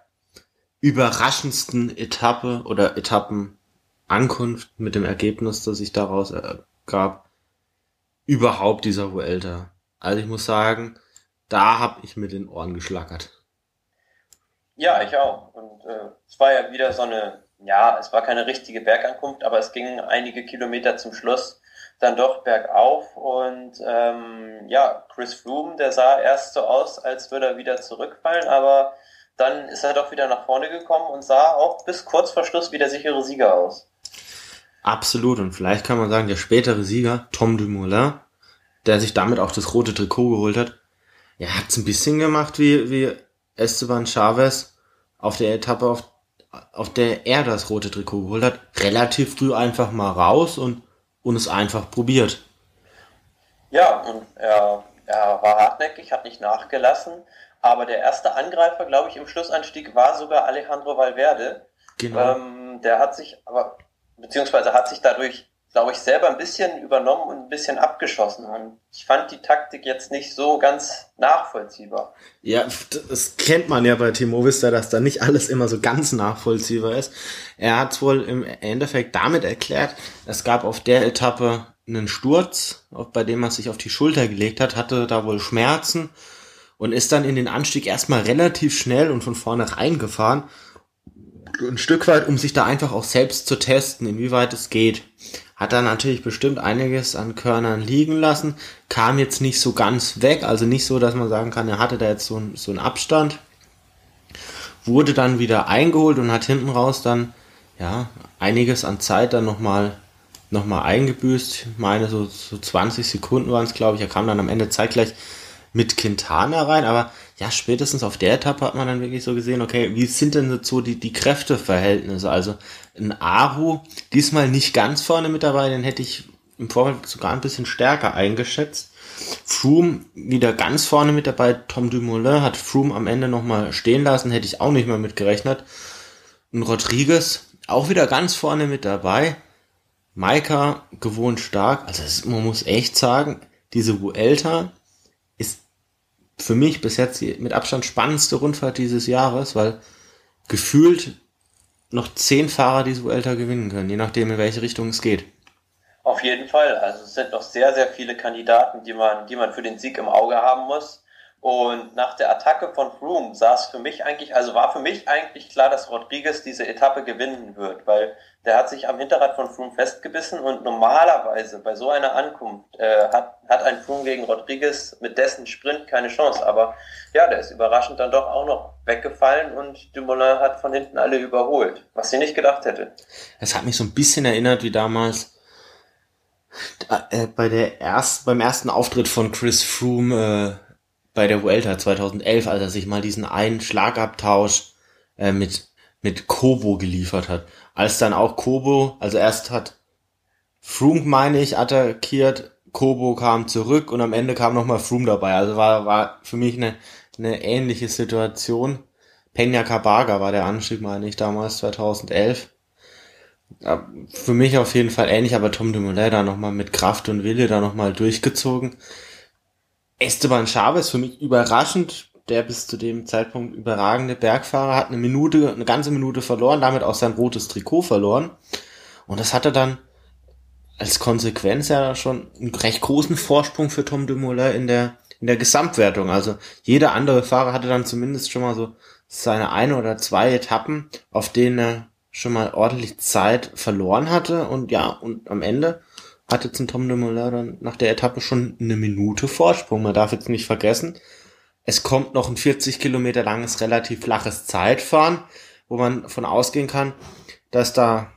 überraschendsten Etappe oder Etappenankunft mit dem Ergebnis, das sich daraus gab, überhaupt dieser Vuelta. Also ich muss sagen, da habe ich mit den Ohren geschlackert. Ja, ich auch. Und äh, es war ja wieder so eine, ja, es war keine richtige Bergankunft, aber es ging einige Kilometer zum Schluss dann doch bergauf und ähm, ja, Chris Froome, der sah erst so aus, als würde er wieder zurückfallen, aber dann ist er doch wieder nach vorne gekommen und sah auch bis kurz vor Schluss wie der sichere Sieger aus. Absolut. Und vielleicht kann man sagen, der spätere Sieger, Tom Dumoulin, der sich damit auch das rote Trikot geholt hat, er hat es ein bisschen gemacht wie, wie Esteban Chavez auf der Etappe, auf, auf der er das rote Trikot geholt hat. Relativ früh einfach mal raus und, und es einfach probiert. Ja, und er, er war hartnäckig, hat nicht nachgelassen. Aber der erste Angreifer, glaube ich, im Schlussanstieg war sogar Alejandro Valverde. Genau. Ähm, der hat sich aber beziehungsweise hat sich dadurch, glaube ich, selber ein bisschen übernommen und ein bisschen abgeschossen. Und ich fand die Taktik jetzt nicht so ganz nachvollziehbar. Ja, das kennt man ja bei Timo Vista, dass da nicht alles immer so ganz nachvollziehbar ist. Er hat es wohl im Endeffekt damit erklärt, es gab auf der Etappe einen Sturz, bei dem er sich auf die Schulter gelegt hat, hatte da wohl Schmerzen und ist dann in den Anstieg erstmal relativ schnell und von vorne reingefahren ein Stück weit, um sich da einfach auch selbst zu testen, inwieweit es geht. Hat da natürlich bestimmt einiges an Körnern liegen lassen, kam jetzt nicht so ganz weg, also nicht so, dass man sagen kann, er hatte da jetzt so, so einen Abstand. Wurde dann wieder eingeholt und hat hinten raus dann, ja, einiges an Zeit dann nochmal noch mal eingebüßt. Ich meine, so, so 20 Sekunden waren es, glaube ich. Er kam dann am Ende zeitgleich mit Quintana rein, aber ja, spätestens auf der Etappe hat man dann wirklich so gesehen, okay, wie sind denn so die, die Kräfteverhältnisse? Also ein Aru, diesmal nicht ganz vorne mit dabei, den hätte ich im Vorfeld sogar ein bisschen stärker eingeschätzt. Froome wieder ganz vorne mit dabei. Tom Dumoulin hat Froome am Ende nochmal stehen lassen, hätte ich auch nicht mehr mit gerechnet. Und Rodriguez auch wieder ganz vorne mit dabei. Maika gewohnt stark. Also es, man muss echt sagen, diese Vuelta ist für mich bis jetzt die mit Abstand spannendste Rundfahrt dieses Jahres, weil gefühlt noch zehn Fahrer diese Vuelta gewinnen können, je nachdem in welche Richtung es geht. Auf jeden Fall. Also es sind noch sehr, sehr viele Kandidaten, die man, die man für den Sieg im Auge haben muss. Und nach der Attacke von Froome es für mich eigentlich, also war für mich eigentlich klar, dass Rodriguez diese Etappe gewinnen wird, weil der hat sich am Hinterrad von Froome festgebissen und normalerweise bei so einer Ankunft äh, hat, hat ein Froome gegen Rodriguez mit dessen Sprint keine Chance. Aber ja, der ist überraschend dann doch auch noch weggefallen und Dumoulin hat von hinten alle überholt, was sie nicht gedacht hätte. Es hat mich so ein bisschen erinnert wie damals äh, bei der erst, beim ersten Auftritt von Chris Froome äh, bei der Vuelta 2011, als er sich mal diesen einen Schlagabtausch äh, mit, mit Kobo geliefert hat. Als dann auch Kobo, also erst hat Froome, meine ich, attackiert, Kobo kam zurück und am Ende kam nochmal Froome dabei. Also war, war für mich eine, eine ähnliche Situation. Peña Cabaga war der Anstieg, meine ich, damals 2011. Ja, für mich auf jeden Fall ähnlich, aber Tom Dumoulin da nochmal mit Kraft und Wille da nochmal durchgezogen. Esteban Chavez für mich überraschend, der bis zu dem Zeitpunkt überragende Bergfahrer hat eine Minute, eine ganze Minute verloren, damit auch sein rotes Trikot verloren. Und das hatte dann als Konsequenz ja schon einen recht großen Vorsprung für Tom Dumoulin in der, in der Gesamtwertung. Also jeder andere Fahrer hatte dann zumindest schon mal so seine eine oder zwei Etappen, auf denen er schon mal ordentlich Zeit verloren hatte. Und ja, und am Ende hatte zum Tom de Moulin dann nach der Etappe schon eine Minute Vorsprung. Man darf jetzt nicht vergessen, es kommt noch ein 40 Kilometer langes, relativ flaches Zeitfahren, wo man von ausgehen kann, dass da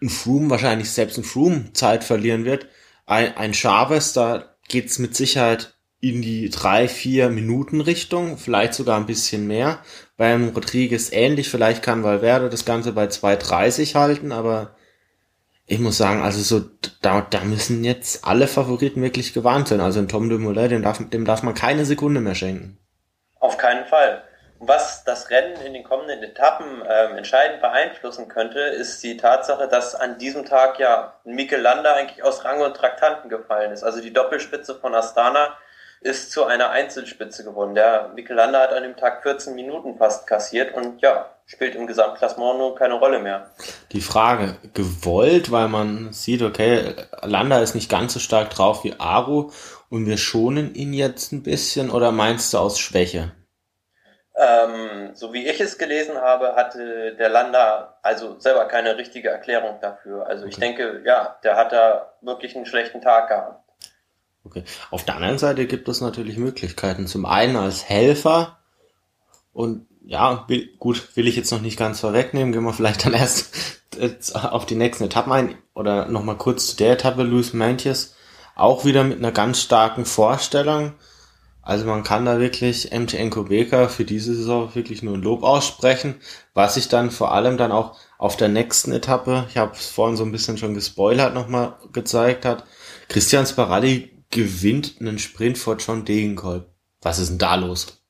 ein Froome, wahrscheinlich selbst ein Froome Zeit verlieren wird. Ein, ein Chavez, da geht's mit Sicherheit in die drei, vier Minuten Richtung, vielleicht sogar ein bisschen mehr. Beim Rodriguez ähnlich, vielleicht kann Valverde das Ganze bei 2,30 halten, aber ich muss sagen, also so, da, da müssen jetzt alle Favoriten wirklich gewarnt sein. Also ein Tom Dumoulin, dem darf, dem darf man keine Sekunde mehr schenken. Auf keinen Fall. Was das Rennen in den kommenden Etappen ähm, entscheidend beeinflussen könnte, ist die Tatsache, dass an diesem Tag ja Mikel Landa eigentlich aus Rang und Traktanten gefallen ist. Also die Doppelspitze von Astana ist zu einer Einzelspitze geworden. Der Mikel Landa hat an dem Tag 14 Minuten fast kassiert und ja, spielt im Gesamtklassement nur keine Rolle mehr. Die Frage, gewollt, weil man sieht, okay, Landa ist nicht ganz so stark drauf wie Aru und wir schonen ihn jetzt ein bisschen oder meinst du aus Schwäche? Ähm, so wie ich es gelesen habe, hatte der Landa also selber keine richtige Erklärung dafür. Also okay. ich denke, ja, der hat da wirklich einen schlechten Tag gehabt. Okay. Auf der anderen Seite gibt es natürlich Möglichkeiten. Zum einen als Helfer und ja, gut, will ich jetzt noch nicht ganz vorwegnehmen, gehen wir vielleicht dann erst auf die nächsten Etappen ein oder nochmal kurz zu der Etappe, Luis Mantius, auch wieder mit einer ganz starken Vorstellung. Also man kann da wirklich MTN Kubeka für diese Saison wirklich nur ein Lob aussprechen, was sich dann vor allem dann auch auf der nächsten Etappe, ich habe es vorhin so ein bisschen schon gespoilert, nochmal gezeigt hat. Christian Sparalli gewinnt einen Sprint vor John Degenkolb. Was ist denn da los?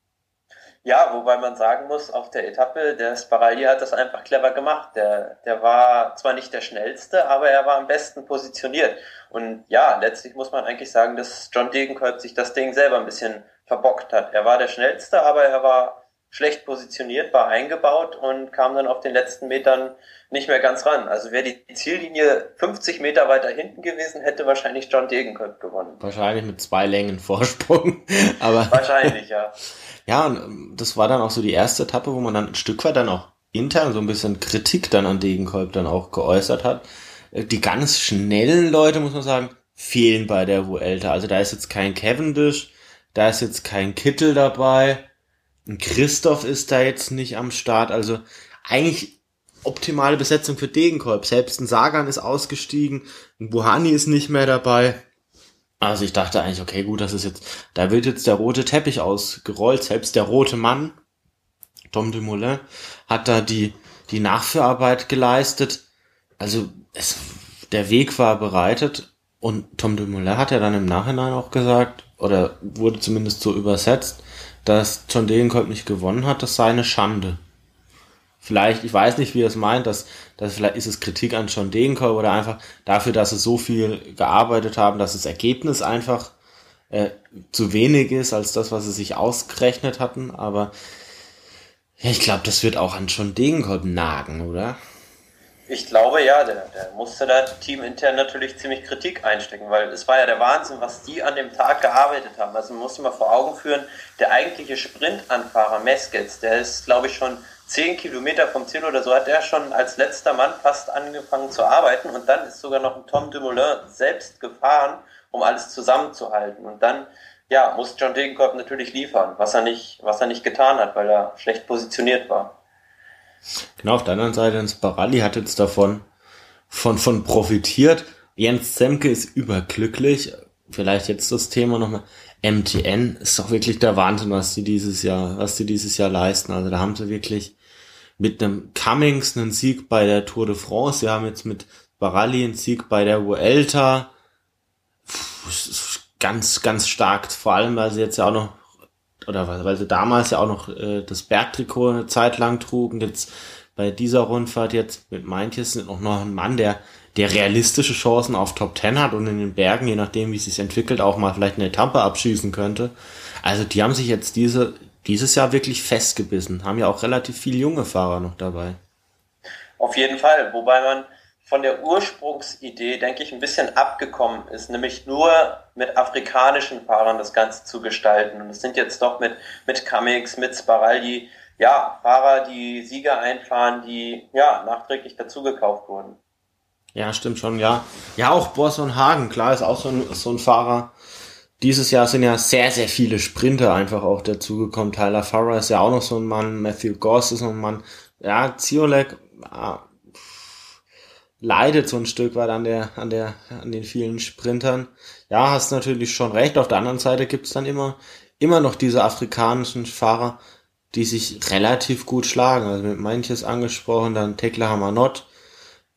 Ja, wobei man sagen muss, auf der Etappe, der Sparagli hat das einfach clever gemacht. Der, der war zwar nicht der schnellste, aber er war am besten positioniert. Und ja, letztlich muss man eigentlich sagen, dass John Degenkolb sich das Ding selber ein bisschen verbockt hat. Er war der schnellste, aber er war schlecht positioniert, war eingebaut und kam dann auf den letzten Metern nicht mehr ganz ran. Also wäre die Ziellinie 50 Meter weiter hinten gewesen, hätte wahrscheinlich John Degenkolb gewonnen. Wahrscheinlich mit zwei Längen Vorsprung. aber wahrscheinlich, ja. Ja, und ähm, das war dann auch so die erste Etappe, wo man dann ein Stück weit dann auch intern so ein bisschen Kritik dann an Degenkolb dann auch geäußert hat. Äh, die ganz schnellen Leute, muss man sagen, fehlen bei der Vuelta. Also da ist jetzt kein Cavendish, da ist jetzt kein Kittel dabei, Christoph ist da jetzt nicht am Start. Also eigentlich optimale Besetzung für Degenkolb. Selbst ein Sagan ist ausgestiegen, ein Buhani ist nicht mehr dabei. Also ich dachte eigentlich, okay, gut, das ist jetzt, da wird jetzt der rote Teppich ausgerollt. Selbst der rote Mann, Tom Dumoulin, hat da die, die Nachführarbeit geleistet. Also es, der Weg war bereitet und Tom Dumoulin hat ja dann im Nachhinein auch gesagt, oder wurde zumindest so übersetzt, dass John Degenkolb nicht gewonnen hat, das sei eine Schande. vielleicht, ich weiß nicht, wie er es meint, dass, dass vielleicht ist es Kritik an John Degenkolb oder einfach dafür, dass sie so viel gearbeitet haben, dass das Ergebnis einfach äh, zu wenig ist als das, was sie sich ausgerechnet hatten. Aber ja, ich glaube, das wird auch an John Degenkolb nagen, oder? Ich glaube ja, der, der musste da teamintern natürlich ziemlich Kritik einstecken, weil es war ja der Wahnsinn, was die an dem Tag gearbeitet haben. Also man muss mal vor Augen führen, der eigentliche Sprintanfahrer Meskets, der ist, glaube ich, schon zehn Kilometer vom Ziel oder so, hat der schon als letzter Mann fast angefangen zu arbeiten und dann ist sogar noch ein Tom Dumoulin selbst gefahren, um alles zusammenzuhalten. Und dann ja, muss John Degenkolb natürlich liefern, was er nicht, was er nicht getan hat, weil er schlecht positioniert war. Genau, auf der anderen Seite, ins Baralli hat jetzt davon von, von profitiert. Jens Zemke ist überglücklich. Vielleicht jetzt das Thema nochmal. MTN ist doch wirklich der Wahnsinn, was die dieses Jahr, was die dieses Jahr leisten. Also da haben sie wirklich mit einem Cummings einen Sieg bei der Tour de France. Sie haben jetzt mit Baralli einen Sieg bei der Vuelta. Ganz, ganz stark. Vor allem, weil sie jetzt ja auch noch oder weil, sie damals ja auch noch äh, das Bergtrikot eine Zeit lang trugen. Jetzt bei dieser Rundfahrt jetzt mit Meintjes sind auch noch ein Mann, der der realistische Chancen auf Top Ten hat und in den Bergen, je nachdem wie es sich entwickelt, auch mal vielleicht eine Etappe abschießen könnte. Also die haben sich jetzt diese dieses Jahr wirklich festgebissen, haben ja auch relativ viele junge Fahrer noch dabei. Auf jeden Fall, wobei man von der Ursprungsidee, denke ich, ein bisschen abgekommen ist, nämlich nur mit afrikanischen Fahrern das Ganze zu gestalten. Und es sind jetzt doch mit, mit Cummings, mit Sparaldi, ja, Fahrer, die Sieger einfahren, die, ja, nachträglich dazugekauft wurden. Ja, stimmt schon, ja. Ja, auch Borson Hagen, klar, ist auch so ein, so ein Fahrer. Dieses Jahr sind ja sehr, sehr viele Sprinter einfach auch dazugekommen. Tyler Farrer ist ja auch noch so ein Mann, Matthew Goss ist noch ein Mann. Ja, Ziolek, ja, leidet so ein Stück weit an der, an der, an den vielen Sprintern. Ja, hast natürlich schon recht. Auf der anderen Seite gibt's dann immer, immer noch diese afrikanischen Fahrer, die sich relativ gut schlagen. Also mit manches angesprochen, dann Tekla Hamanot.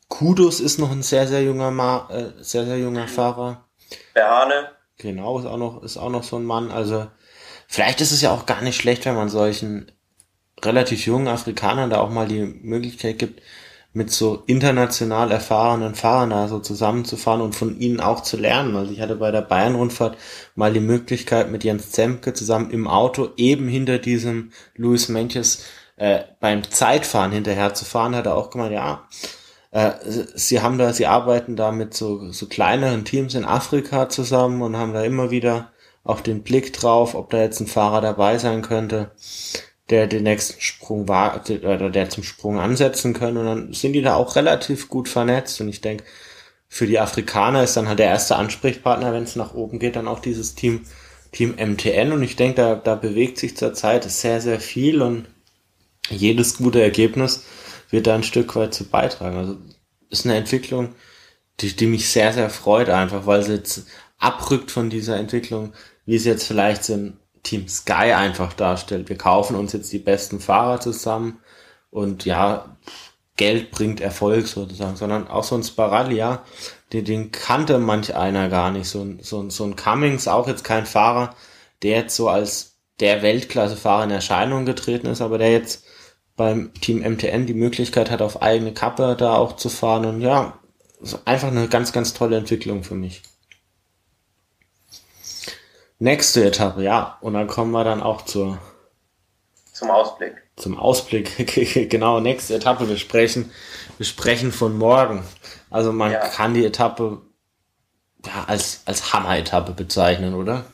Kudos ist noch ein sehr, sehr junger, Ma äh, sehr, sehr junger Fahrer. Berhane. Genau, ist auch noch, ist auch noch so ein Mann. Also, vielleicht ist es ja auch gar nicht schlecht, wenn man solchen relativ jungen Afrikanern da auch mal die Möglichkeit gibt, mit so international erfahrenen Fahrern da so zusammenzufahren und von ihnen auch zu lernen. Also ich hatte bei der Bayern-Rundfahrt mal die Möglichkeit, mit Jens Zemke zusammen im Auto eben hinter diesem Louis Menches äh, beim Zeitfahren hinterher zu fahren, hat er auch gemeint, ja, äh, sie haben da, sie arbeiten da mit so, so kleineren Teams in Afrika zusammen und haben da immer wieder auch den Blick drauf, ob da jetzt ein Fahrer dabei sein könnte, der den nächsten Sprung war, oder der zum Sprung ansetzen können. Und dann sind die da auch relativ gut vernetzt. Und ich denke, für die Afrikaner ist dann halt der erste Ansprechpartner, wenn es nach oben geht, dann auch dieses Team, Team MTN. Und ich denke, da, da bewegt sich zurzeit sehr, sehr viel und jedes gute Ergebnis wird da ein Stück weit zu beitragen. Also ist eine Entwicklung, die, die mich sehr, sehr freut einfach, weil sie jetzt abrückt von dieser Entwicklung, wie es jetzt vielleicht sind Team Sky einfach darstellt. Wir kaufen uns jetzt die besten Fahrer zusammen und ja, Geld bringt Erfolg sozusagen, sondern auch so ein Sparalli, ja, den, den kannte manch einer gar nicht. So so, so ein Cummings, auch jetzt kein Fahrer, der jetzt so als der Weltklassefahrer in Erscheinung getreten ist, aber der jetzt beim Team MTN die Möglichkeit hat, auf eigene Kappe da auch zu fahren und ja, einfach eine ganz, ganz tolle Entwicklung für mich. Nächste Etappe, ja. Und dann kommen wir dann auch zur zum Ausblick. Zum Ausblick, genau, nächste Etappe. Wir sprechen, wir sprechen von morgen. Also man ja. kann die Etappe ja, als, als Hammer-Etappe bezeichnen, oder?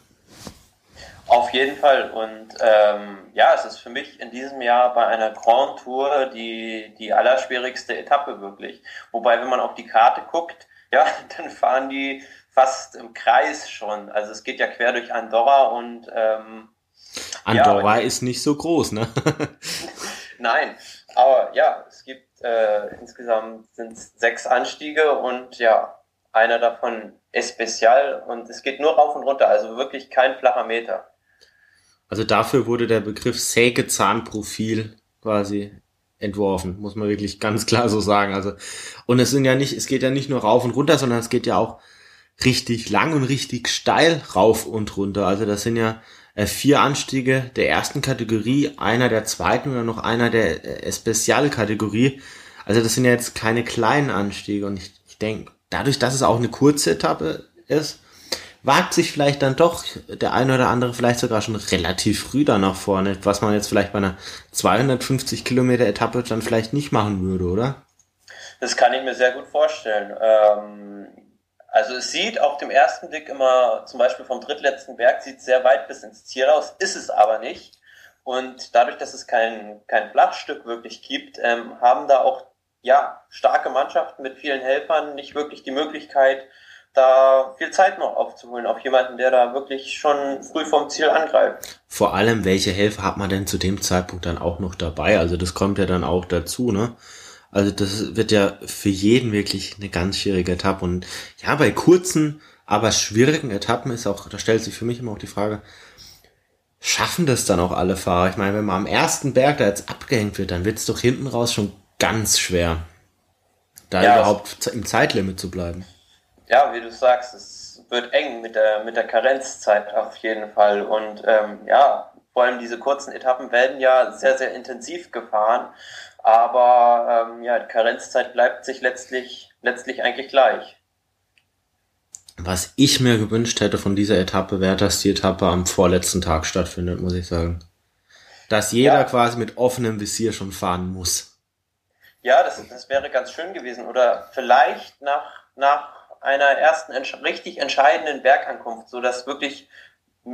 Auf jeden Fall. Und ähm, ja, es ist für mich in diesem Jahr bei einer Grand Tour die, die allerschwierigste Etappe wirklich. Wobei, wenn man auf die Karte guckt, ja, dann fahren die fast im Kreis schon. Also es geht ja quer durch Andorra und ähm, Andorra ja, ist nicht so groß, ne? Nein, aber ja, es gibt äh, insgesamt sind sechs Anstiege und ja, einer davon Especial und es geht nur rauf und runter, also wirklich kein flacher Meter. Also dafür wurde der Begriff Sägezahnprofil quasi entworfen, muss man wirklich ganz klar so sagen. Also und es sind ja nicht, es geht ja nicht nur rauf und runter, sondern es geht ja auch richtig lang und richtig steil rauf und runter. Also das sind ja äh, vier Anstiege der ersten Kategorie, einer der zweiten oder noch einer der äh, Spezialkategorie. Also das sind ja jetzt keine kleinen Anstiege und ich, ich denke, dadurch, dass es auch eine kurze Etappe ist, wagt sich vielleicht dann doch der eine oder andere vielleicht sogar schon relativ früh da nach vorne, was man jetzt vielleicht bei einer 250 Kilometer Etappe dann vielleicht nicht machen würde, oder? Das kann ich mir sehr gut vorstellen. Ähm, also es sieht auf dem ersten Blick immer, zum Beispiel vom drittletzten Berg, sieht sehr weit bis ins Ziel aus, ist es aber nicht. Und dadurch, dass es kein, kein Flachstück wirklich gibt, ähm, haben da auch ja, starke Mannschaften mit vielen Helfern nicht wirklich die Möglichkeit, da viel Zeit noch aufzuholen auf jemanden, der da wirklich schon früh vom Ziel angreift. Vor allem, welche Helfer hat man denn zu dem Zeitpunkt dann auch noch dabei? Also das kommt ja dann auch dazu, ne? Also das wird ja für jeden wirklich eine ganz schwierige Etappe. Und ja, bei kurzen, aber schwierigen Etappen ist auch, da stellt sich für mich immer auch die Frage, schaffen das dann auch alle Fahrer? Ich meine, wenn man am ersten Berg da jetzt abgehängt wird, dann wird es doch hinten raus schon ganz schwer, da ja, überhaupt im Zeitlimit zu bleiben ja, wie du sagst, es wird eng mit der, mit der Karenzzeit auf jeden Fall. Und ähm, ja, vor allem diese kurzen Etappen werden ja sehr, sehr intensiv gefahren. Aber ähm, ja, die Karenzzeit bleibt sich letztlich, letztlich eigentlich gleich. Was ich mir gewünscht hätte von dieser Etappe, wäre, dass die Etappe am vorletzten Tag stattfindet, muss ich sagen. Dass jeder ja. quasi mit offenem Visier schon fahren muss. Ja, das, das wäre ganz schön gewesen. Oder vielleicht nach, nach einer ersten richtig entscheidenden Bergankunft, so dass wirklich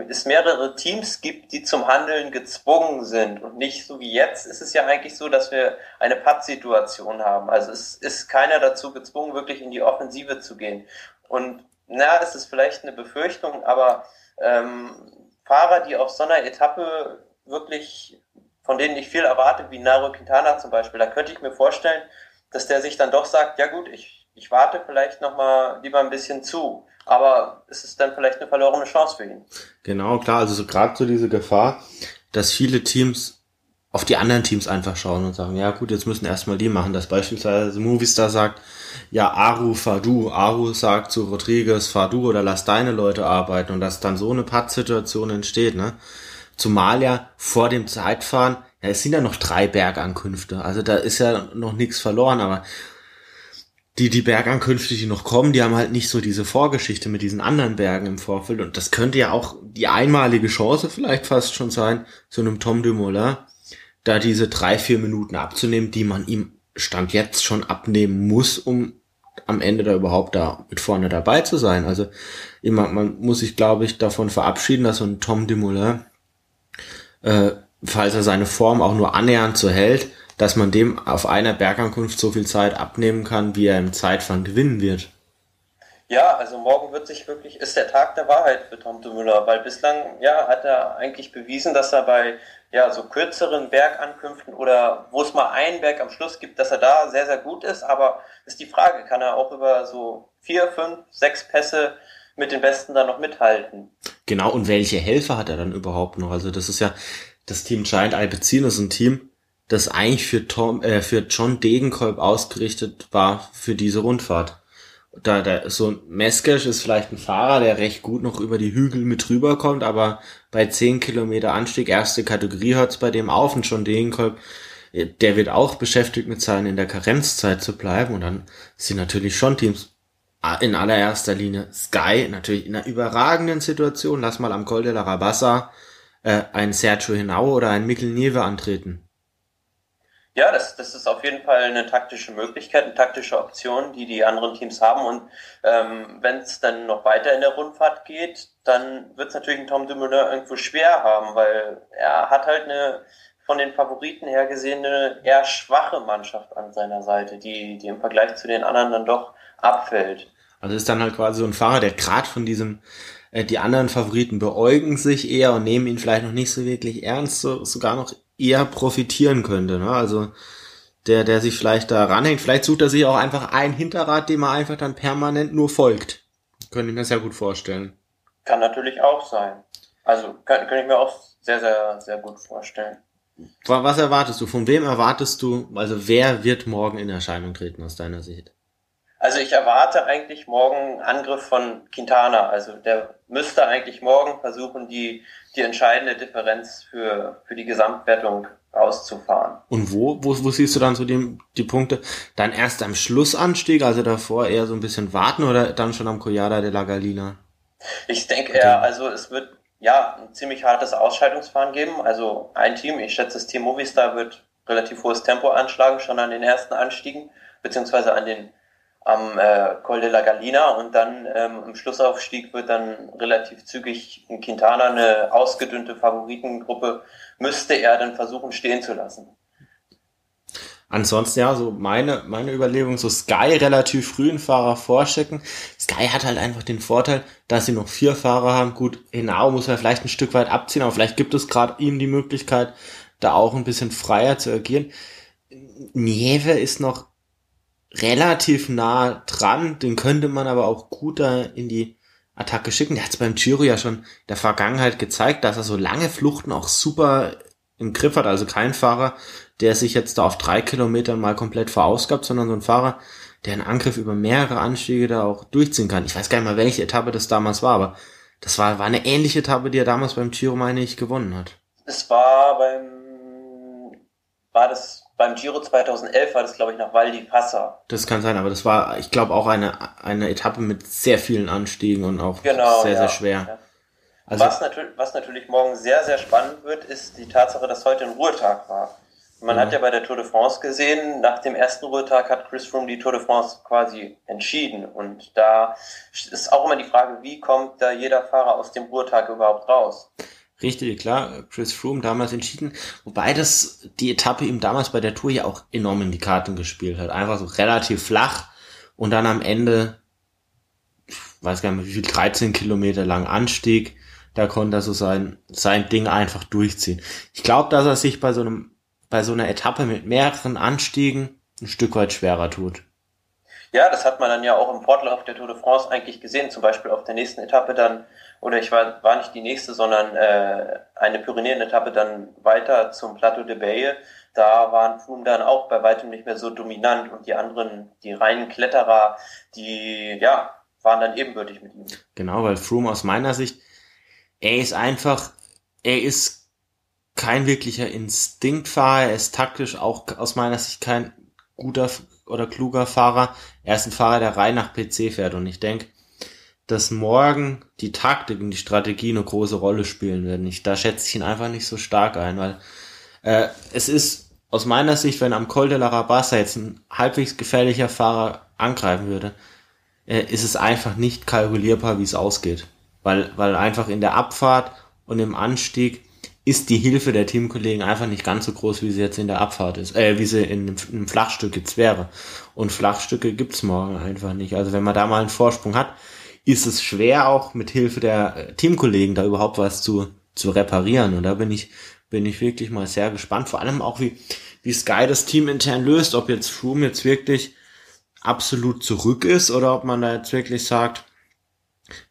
es mehrere Teams gibt, die zum Handeln gezwungen sind und nicht so wie jetzt ist es ja eigentlich so, dass wir eine Pattsituation haben. Also es ist keiner dazu gezwungen, wirklich in die Offensive zu gehen. Und na, es ist vielleicht eine Befürchtung, aber ähm, Fahrer, die auf so einer Etappe wirklich, von denen ich viel erwarte, wie Nairo Quintana zum Beispiel, da könnte ich mir vorstellen, dass der sich dann doch sagt, ja gut, ich ich warte vielleicht noch mal lieber ein bisschen zu. Aber es ist dann vielleicht eine verlorene Chance für ihn. Genau, klar. Also so gerade so diese Gefahr, dass viele Teams auf die anderen Teams einfach schauen und sagen, ja gut, jetzt müssen erstmal die machen. Dass beispielsweise Movistar sagt, ja, Aru, fahr du. Aru sagt zu Rodriguez, fahr du oder lass deine Leute arbeiten. Und dass dann so eine Pattsituation entsteht, ne? Zumal ja vor dem Zeitfahren, ja, es sind ja noch drei Bergankünfte. Also da ist ja noch nichts verloren, aber die, die Bergankünfte, die noch kommen, die haben halt nicht so diese Vorgeschichte mit diesen anderen Bergen im Vorfeld. Und das könnte ja auch die einmalige Chance vielleicht fast schon sein, so einem Tom Dumoulin, da diese drei, vier Minuten abzunehmen, die man ihm Stand jetzt schon abnehmen muss, um am Ende da überhaupt da mit vorne dabei zu sein. Also immer, man muss sich, glaube ich, davon verabschieden, dass so ein Tom Dumoulin, äh, falls er seine Form auch nur annähernd so hält, dass man dem auf einer Bergankunft so viel Zeit abnehmen kann, wie er im Zeitfahren gewinnen wird. Ja, also morgen wird sich wirklich, ist der Tag der Wahrheit für Tom Dumoulin, weil bislang, ja, hat er eigentlich bewiesen, dass er bei, ja, so kürzeren Bergankünften oder wo es mal einen Berg am Schluss gibt, dass er da sehr, sehr gut ist, aber ist die Frage, kann er auch über so vier, fünf, sechs Pässe mit den Besten dann noch mithalten? Genau, und welche Helfer hat er dann überhaupt noch? Also das ist ja, das Team Giant Alpecin ist ein Team, das eigentlich für Tom, äh, für John Degenkolb ausgerichtet war für diese Rundfahrt. Da, da so ein Meskisch ist vielleicht ein Fahrer, der recht gut noch über die Hügel mit rüberkommt, aber bei 10 Kilometer Anstieg, erste Kategorie hört's bei dem auf und John Degenkolb, äh, der wird auch beschäftigt mit sein, in der Karenzzeit zu bleiben und dann sind natürlich schon Teams ah, in allererster Linie Sky, natürlich in einer überragenden Situation, lass mal am Col de la Rabassa äh, ein Sergio Hinau oder ein Mikkel Nieve antreten. Ja, das, das ist auf jeden Fall eine taktische Möglichkeit, eine taktische Option, die die anderen Teams haben. Und ähm, wenn es dann noch weiter in der Rundfahrt geht, dann wird es natürlich ein Tom Dumoulin irgendwo schwer haben, weil er hat halt eine von den Favoriten her gesehen eher schwache Mannschaft an seiner Seite, die, die im Vergleich zu den anderen dann doch abfällt. Also ist dann halt quasi so ein Fahrer, der gerade von diesem äh, die anderen Favoriten beäugen sich eher und nehmen ihn vielleicht noch nicht so wirklich ernst, so, sogar noch eher profitieren könnte. Ne? Also der, der sich vielleicht da ranhängt, vielleicht sucht er sich auch einfach ein Hinterrad, dem er einfach dann permanent nur folgt. Könnte ich mir sehr gut vorstellen. Kann natürlich auch sein. Also kann, kann ich mir auch sehr, sehr, sehr gut vorstellen. Was erwartest du? Von wem erwartest du, also wer wird morgen in Erscheinung treten aus deiner Sicht? Also ich erwarte eigentlich morgen Angriff von Quintana. Also der müsste eigentlich morgen versuchen, die, die entscheidende Differenz für, für die Gesamtwertung rauszufahren. Und wo, wo, wo siehst du dann so die, die Punkte? Dann erst am Schlussanstieg, also davor eher so ein bisschen warten oder dann schon am Collada de la Galina? Ich denke eher, also es wird ja ein ziemlich hartes Ausscheidungsfahren geben. Also ein Team, ich schätze das Team Movistar wird relativ hohes Tempo anschlagen, schon an den ersten Anstiegen, beziehungsweise an den am äh, Col de la Galina und dann ähm, im Schlussaufstieg wird dann relativ zügig in Quintana eine ausgedünnte Favoritengruppe, müsste er dann versuchen stehen zu lassen. Ansonsten ja, so meine, meine Überlegung, so Sky relativ früh einen Fahrer vorschicken. Sky hat halt einfach den Vorteil, dass sie noch vier Fahrer haben. Gut, Henao muss er vielleicht ein Stück weit abziehen, aber vielleicht gibt es gerade ihm die Möglichkeit, da auch ein bisschen freier zu agieren. Nieve ist noch relativ nah dran, den könnte man aber auch gut da in die Attacke schicken. Der hat es beim Giro ja schon in der Vergangenheit gezeigt, dass er so lange Fluchten auch super im Griff hat. Also kein Fahrer, der sich jetzt da auf drei Kilometern mal komplett verausgabt, sondern so ein Fahrer, der einen Angriff über mehrere Anstiege da auch durchziehen kann. Ich weiß gar nicht mal, welche Etappe das damals war, aber das war, war eine ähnliche Etappe, die er damals beim Giro, meine ich, gewonnen hat. Es war beim, war das beim Giro 2011 war das, glaube ich, nach Val di Passa. Das kann sein, aber das war, ich glaube, auch eine, eine Etappe mit sehr vielen Anstiegen und auch genau, sehr, ja, sehr schwer. Ja. Also, was, natürlich, was natürlich morgen sehr, sehr spannend wird, ist die Tatsache, dass heute ein Ruhetag war. Man ja. hat ja bei der Tour de France gesehen, nach dem ersten Ruhetag hat Chris Froome die Tour de France quasi entschieden. Und da ist auch immer die Frage, wie kommt da jeder Fahrer aus dem Ruhetag überhaupt raus? Richtig, klar, Chris Froome damals entschieden, wobei das die Etappe ihm damals bei der Tour ja auch enorm in die Karten gespielt hat. Einfach so relativ flach und dann am Ende, ich weiß gar nicht wie viel, 13 Kilometer lang Anstieg, da konnte er so sein, sein Ding einfach durchziehen. Ich glaube, dass er sich bei so einem, bei so einer Etappe mit mehreren Anstiegen ein Stück weit schwerer tut. Ja, das hat man dann ja auch im Fortlauf der Tour de France eigentlich gesehen, zum Beispiel auf der nächsten Etappe dann oder ich war, war nicht die nächste, sondern äh, eine Pyrenäen-Etappe dann weiter zum Plateau de Baye. Da waren Froome dann auch bei weitem nicht mehr so dominant und die anderen, die reinen Kletterer, die, ja, waren dann ebenbürtig mit ihm. Genau, weil Froome aus meiner Sicht, er ist einfach, er ist kein wirklicher Instinktfahrer, er ist taktisch auch aus meiner Sicht kein guter oder kluger Fahrer. Er ist ein Fahrer, der rein nach PC fährt und ich denke, dass morgen die Taktik und die Strategie eine große Rolle spielen werden. Ich, da schätze ich ihn einfach nicht so stark ein, weil äh, es ist aus meiner Sicht, wenn am Col de la Rabassa jetzt ein halbwegs gefährlicher Fahrer angreifen würde, äh, ist es einfach nicht kalkulierbar, wie es ausgeht. Weil, weil einfach in der Abfahrt und im Anstieg ist die Hilfe der Teamkollegen einfach nicht ganz so groß, wie sie jetzt in der Abfahrt ist, äh, wie sie in einem, in einem Flachstück jetzt wäre. Und Flachstücke gibt's morgen einfach nicht. Also wenn man da mal einen Vorsprung hat, ist es schwer auch mit Hilfe der äh, Teamkollegen da überhaupt was zu, zu reparieren. Und da bin ich, bin ich wirklich mal sehr gespannt. Vor allem auch wie, wie Sky das Team intern löst, ob jetzt Froome jetzt wirklich absolut zurück ist oder ob man da jetzt wirklich sagt,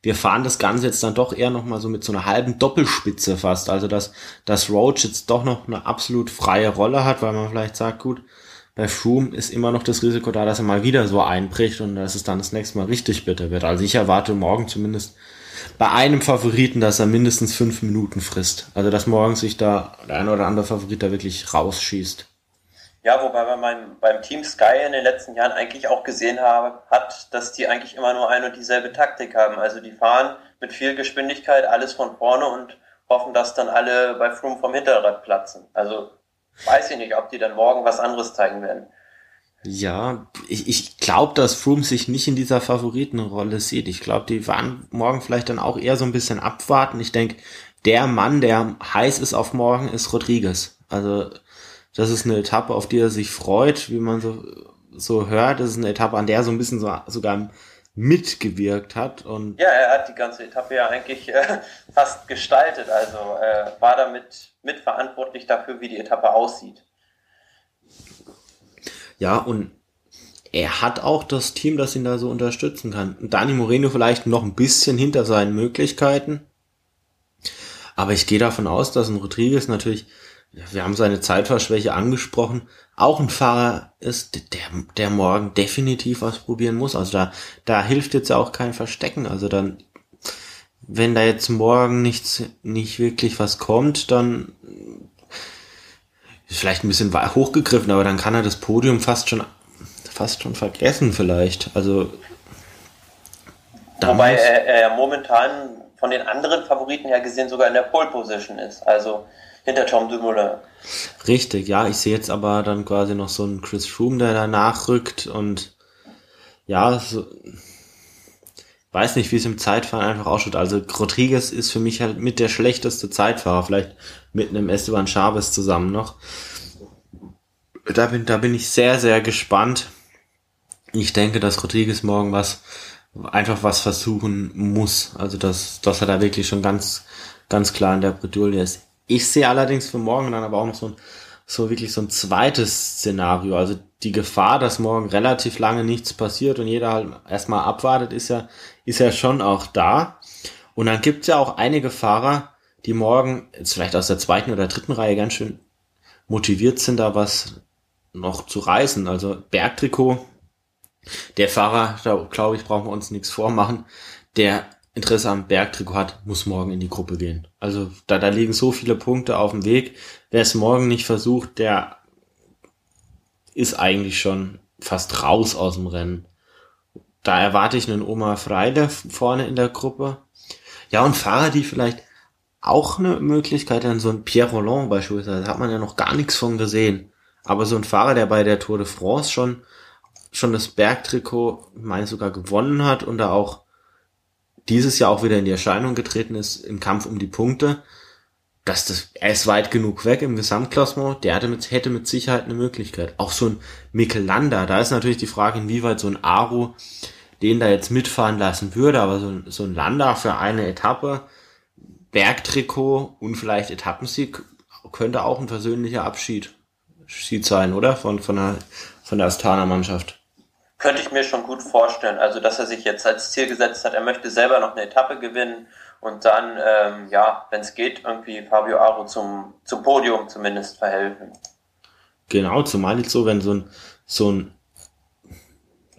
wir fahren das Ganze jetzt dann doch eher nochmal so mit so einer halben Doppelspitze fast. Also dass, dass Roach jetzt doch noch eine absolut freie Rolle hat, weil man vielleicht sagt, gut, bei Froome ist immer noch das Risiko da, dass er mal wieder so einbricht und dass es dann das nächste Mal richtig bitter wird. Also ich erwarte morgen zumindest bei einem Favoriten, dass er mindestens fünf Minuten frisst. Also dass morgen sich da der ein oder andere Favorit da wirklich rausschießt. Ja, wobei man beim, Team Sky in den letzten Jahren eigentlich auch gesehen habe, hat, dass die eigentlich immer nur eine und dieselbe Taktik haben. Also die fahren mit viel Geschwindigkeit alles von vorne und hoffen, dass dann alle bei Froome vom Hinterrad platzen. Also weiß ich nicht, ob die dann morgen was anderes zeigen werden. Ja, ich, ich glaube, dass Froome sich nicht in dieser Favoritenrolle sieht. Ich glaube, die waren morgen vielleicht dann auch eher so ein bisschen abwarten. Ich denke, der Mann, der heiß ist auf morgen, ist Rodriguez. Also das ist eine Etappe, auf die er sich freut, wie man so, so hört. Das ist eine Etappe, an der er so ein bisschen so, sogar mitgewirkt hat. Und ja, er hat die ganze Etappe ja eigentlich äh, fast gestaltet. Also äh, war damit mitverantwortlich dafür, wie die Etappe aussieht. Ja, und er hat auch das Team, das ihn da so unterstützen kann. Dani Moreno vielleicht noch ein bisschen hinter seinen Möglichkeiten. Aber ich gehe davon aus, dass ein Rodriguez natürlich wir haben seine Zeitfahrschwäche angesprochen, auch ein Fahrer ist, der, der morgen definitiv was probieren muss. Also da, da hilft jetzt auch kein Verstecken. Also dann, wenn da jetzt morgen nichts, nicht wirklich was kommt, dann ist vielleicht ein bisschen hochgegriffen, aber dann kann er das Podium fast schon, fast schon vergessen vielleicht. Also, Wobei er, er momentan von den anderen Favoriten her gesehen sogar in der Pole Position ist. Also, hinter Tom Dumoulin. Richtig, ja, ich sehe jetzt aber dann quasi noch so einen Chris Froome, der da nachrückt und ja, so, weiß nicht, wie es im Zeitfahren einfach ausschaut. Also Rodriguez ist für mich halt mit der schlechteste Zeitfahrer, vielleicht mit einem Esteban Chavez zusammen noch. Da bin, da bin ich sehr, sehr gespannt. Ich denke, dass Rodriguez morgen was, einfach was versuchen muss. Also, dass, dass er da wirklich schon ganz, ganz klar in der Bredouille ist. Ich sehe allerdings für morgen dann aber auch noch so ein, so wirklich so ein zweites Szenario. Also die Gefahr, dass morgen relativ lange nichts passiert und jeder halt erstmal abwartet, ist ja, ist ja schon auch da. Und dann gibt's ja auch einige Fahrer, die morgen, jetzt vielleicht aus der zweiten oder dritten Reihe ganz schön motiviert sind, da was noch zu reißen. Also Bergtrikot, der Fahrer, da glaube ich, brauchen wir uns nichts vormachen, der Interesse am Bergtrikot hat, muss morgen in die Gruppe gehen. Also da, da liegen so viele Punkte auf dem Weg. Wer es morgen nicht versucht, der ist eigentlich schon fast raus aus dem Rennen. Da erwarte ich einen Oma Freile vorne in der Gruppe. Ja, und Fahrer, die vielleicht auch eine Möglichkeit haben, so ein Pierre Roland beispielsweise, da hat man ja noch gar nichts von gesehen. Aber so ein Fahrer, der bei der Tour de France schon, schon das Bergtrikot, meine sogar gewonnen hat und da auch dieses Jahr auch wieder in die Erscheinung getreten ist im Kampf um die Punkte, dass das, er ist weit genug weg im Gesamtklassement, der hatte mit, hätte mit Sicherheit eine Möglichkeit. Auch so ein Mikkel Landa, da ist natürlich die Frage, inwieweit so ein Aru den da jetzt mitfahren lassen würde, aber so ein, so ein Landa für eine Etappe, Bergtrikot und vielleicht Etappensieg könnte auch ein persönlicher Abschied sein, oder? Von, von der, von der Astana-Mannschaft. Könnte ich mir schon gut vorstellen. Also, dass er sich jetzt als Ziel gesetzt hat, er möchte selber noch eine Etappe gewinnen und dann, ähm, ja, wenn es geht, irgendwie Fabio Aro zum, zum Podium zumindest verhelfen. Genau, zumal jetzt so, wenn so ein, so ein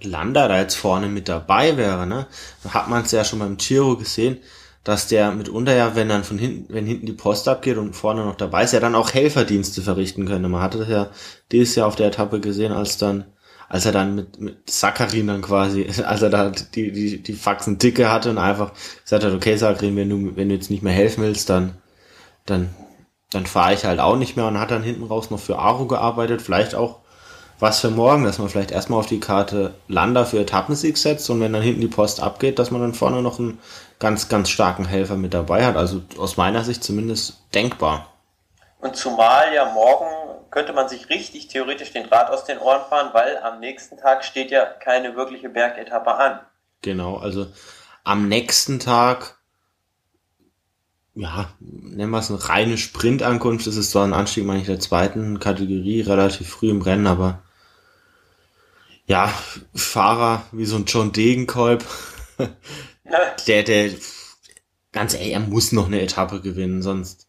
Lander da jetzt vorne mit dabei wäre, ne, hat man es ja schon beim Giro gesehen, dass der mitunter ja, wenn dann von hinten, wenn hinten die Post abgeht und vorne noch dabei ist, ja dann auch Helferdienste verrichten könnte. Man hatte das ja dieses Jahr auf der Etappe gesehen, als dann als er dann mit, mit Sakarin dann quasi, als er da die, die, die Faxen dicke hatte und einfach gesagt hat, okay, Sakarin, wenn du, wenn du jetzt nicht mehr helfen willst, dann, dann, dann fahre ich halt auch nicht mehr und hat dann hinten raus noch für Aro gearbeitet, vielleicht auch was für morgen, dass man vielleicht erstmal auf die Karte Landa für Etappensieg setzt und wenn dann hinten die Post abgeht, dass man dann vorne noch einen ganz, ganz starken Helfer mit dabei hat. Also aus meiner Sicht zumindest denkbar. Und zumal ja morgen könnte man sich richtig theoretisch den Draht aus den Ohren fahren, weil am nächsten Tag steht ja keine wirkliche Bergetappe an. Genau, also am nächsten Tag, ja, nennen wir es eine reine Sprintankunft. Das ist zwar ein Anstieg, meine ich, der zweiten Kategorie, relativ früh im Rennen, aber ja, Fahrer wie so ein John Degenkolb, der, der, ganz ehrlich, er muss noch eine Etappe gewinnen, sonst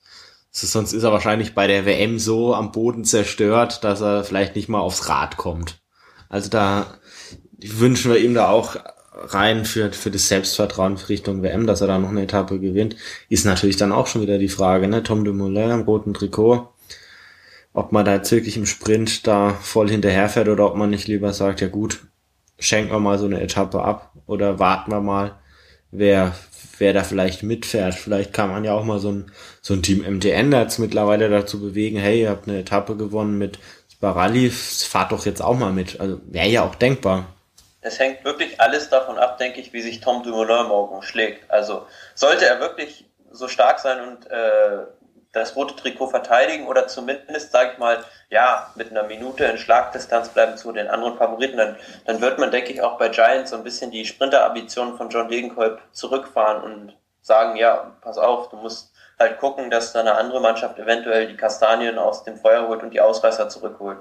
Sonst ist er wahrscheinlich bei der WM so am Boden zerstört, dass er vielleicht nicht mal aufs Rad kommt. Also da wünschen wir ihm da auch rein für, für das Selbstvertrauen Richtung WM, dass er da noch eine Etappe gewinnt. Ist natürlich dann auch schon wieder die Frage, ne? Tom Dumoulin im roten Trikot. Ob man da jetzt wirklich im Sprint da voll hinterherfährt oder ob man nicht lieber sagt, ja gut, schenken wir mal so eine Etappe ab oder warten wir mal, wer wer da vielleicht mitfährt. Vielleicht kann man ja auch mal so ein, so ein Team MTN jetzt mittlerweile dazu bewegen, hey, ihr habt eine Etappe gewonnen mit Sparali, fahrt doch jetzt auch mal mit. Also wäre ja auch denkbar. Es hängt wirklich alles davon ab, denke ich, wie sich Tom Dumoulin morgen schlägt. Also sollte er wirklich so stark sein und äh, das rote Trikot verteidigen oder zumindest, sage ich mal, ja, mit einer Minute in Schlagdistanz bleiben zu den anderen Favoriten, dann, dann wird man, denke ich, auch bei Giants so ein bisschen die Sprinterambitionen von John Degenkolb zurückfahren und sagen, ja, pass auf, du musst halt gucken, dass da eine andere Mannschaft eventuell die Kastanien aus dem Feuer holt und die Ausreißer zurückholt.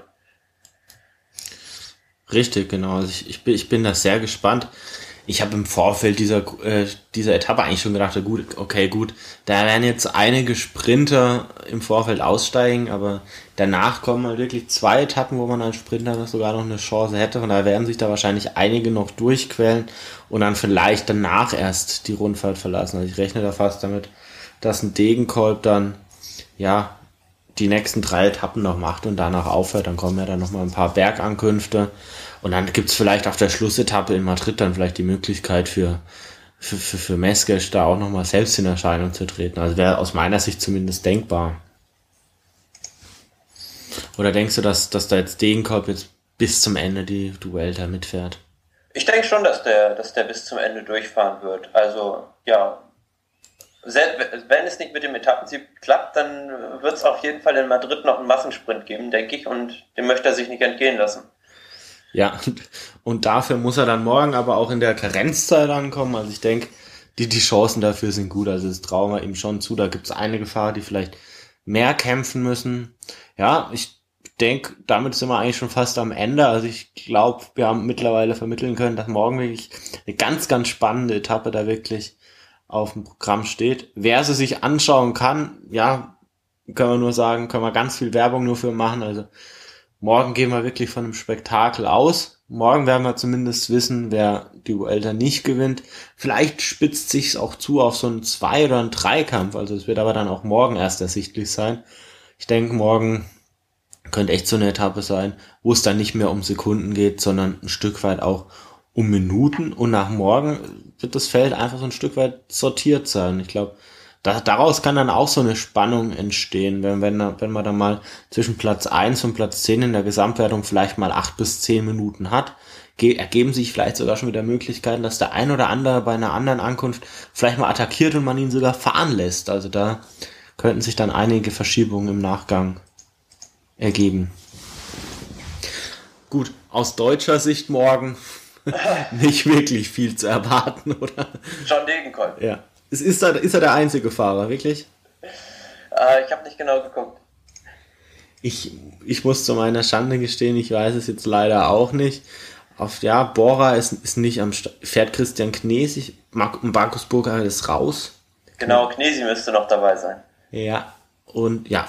Richtig, genau. Also ich, ich, bin, ich bin da sehr gespannt. Ich habe im Vorfeld dieser, äh, dieser Etappe eigentlich schon gedacht, gut, okay, gut, da werden jetzt einige Sprinter im Vorfeld aussteigen, aber danach kommen halt wirklich zwei Etappen, wo man als Sprinter sogar noch eine Chance hätte. Von daher werden sich da wahrscheinlich einige noch durchquellen und dann vielleicht danach erst die Rundfahrt verlassen. Also ich rechne da fast damit, dass ein Degenkolb dann, ja, die nächsten drei Etappen noch macht und danach aufhört. Dann kommen ja dann noch mal ein paar Bergankünfte. Und dann gibt's vielleicht auf der Schlussetappe in Madrid dann vielleicht die Möglichkeit für, für, für, für Meskesch da auch nochmal selbst in Erscheinung zu treten. Also wäre aus meiner Sicht zumindest denkbar. Oder denkst du, dass, dass da jetzt Degenkolb jetzt bis zum Ende die Duelta mitfährt? Ich denke schon, dass der, dass der bis zum Ende durchfahren wird. Also, ja, wenn es nicht mit dem Etappensieg klappt, dann wird es auf jeden Fall in Madrid noch einen Massensprint geben, denke ich, und den möchte er sich nicht entgehen lassen. Ja, und dafür muss er dann morgen aber auch in der Karenzzeit ankommen. Also ich denke, die, die Chancen dafür sind gut. Also das trauen wir ihm schon zu. Da gibt es einige Fahrer, die vielleicht mehr kämpfen müssen. Ja, ich denke, damit sind wir eigentlich schon fast am Ende. Also ich glaube, wir haben mittlerweile vermitteln können, dass morgen wirklich eine ganz, ganz spannende Etappe da wirklich auf dem Programm steht. Wer sie sich anschauen kann, ja, können wir nur sagen, können wir ganz viel Werbung nur für machen. Also morgen gehen wir wirklich von einem Spektakel aus. Morgen werden wir zumindest wissen, wer die Vuelta nicht gewinnt. Vielleicht spitzt sich's auch zu auf so einen Zwei- oder einen Dreikampf. Also es wird aber dann auch morgen erst ersichtlich sein. Ich denke, morgen könnte echt so eine Etappe sein, wo es dann nicht mehr um Sekunden geht, sondern ein Stück weit auch um Minuten. Und nach morgen wird das Feld einfach so ein Stück weit sortiert sein. Ich glaube, da, daraus kann dann auch so eine Spannung entstehen, wenn, wenn, wenn man dann mal zwischen Platz eins und Platz zehn in der Gesamtwertung vielleicht mal acht bis zehn Minuten hat, ergeben sich vielleicht sogar schon wieder Möglichkeiten, dass der ein oder andere bei einer anderen Ankunft vielleicht mal attackiert und man ihn sogar fahren lässt. Also da könnten sich dann einige Verschiebungen im Nachgang ergeben. Gut, aus deutscher Sicht morgen nicht wirklich viel zu erwarten, oder? John Degenkolb. Ja. Ist, ist, er, ist er der einzige Fahrer, wirklich? Äh, ich habe nicht genau geguckt. Ich, ich muss zu meiner Schande gestehen, ich weiß es jetzt leider auch nicht. Auf, ja, Bora ist, ist nicht am Start. Fährt Christian Knes, ich, Markus Burger ist raus. Genau, Knesi müsste noch dabei sein. Ja, und ja,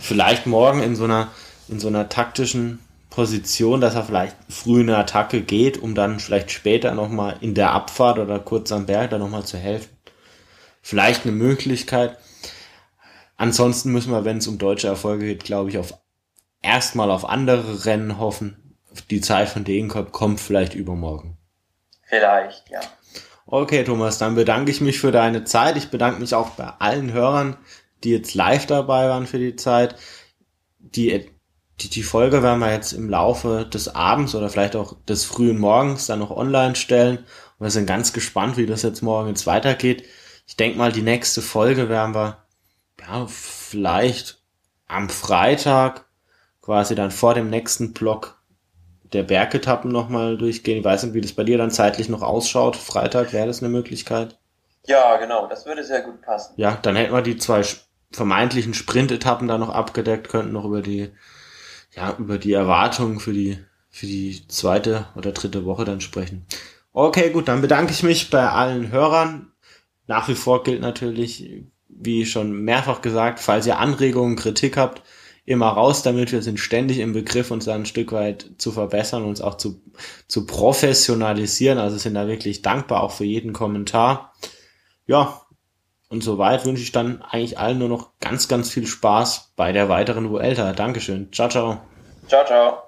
vielleicht morgen in so einer, in so einer taktischen Position, dass er vielleicht früh in eine Attacke geht, um dann vielleicht später nochmal in der Abfahrt oder kurz am Berg da nochmal zu helfen. Vielleicht eine Möglichkeit. Ansonsten müssen wir, wenn es um deutsche Erfolge geht, glaube ich, auf erstmal auf andere Rennen hoffen. Die Zeit von Degenkolb kommt vielleicht übermorgen. Vielleicht, ja. Okay, Thomas, dann bedanke ich mich für deine Zeit. Ich bedanke mich auch bei allen Hörern, die jetzt live dabei waren für die Zeit. Die die, die Folge werden wir jetzt im Laufe des Abends oder vielleicht auch des frühen Morgens dann noch online stellen. Und wir sind ganz gespannt, wie das jetzt morgen jetzt weitergeht. Ich denke mal, die nächste Folge werden wir ja, vielleicht am Freitag quasi dann vor dem nächsten Block der Bergetappen nochmal durchgehen. Ich weiß nicht, wie das bei dir dann zeitlich noch ausschaut. Freitag wäre das eine Möglichkeit. Ja, genau, das würde sehr gut passen. Ja, dann hätten wir die zwei vermeintlichen Sprintetappen da noch abgedeckt, könnten noch über die ja, über die Erwartungen für die, für die zweite oder dritte Woche dann sprechen. Okay, gut, dann bedanke ich mich bei allen Hörern. Nach wie vor gilt natürlich, wie schon mehrfach gesagt, falls ihr Anregungen, Kritik habt, immer raus damit. Wir sind ständig im Begriff, uns da ein Stück weit zu verbessern, uns auch zu, zu professionalisieren. Also sind da wirklich dankbar auch für jeden Kommentar. Ja, und soweit wünsche ich dann eigentlich allen nur noch ganz, ganz viel Spaß bei der weiteren Vuelta. Dankeschön. Ciao, ciao. Ciao, ciao.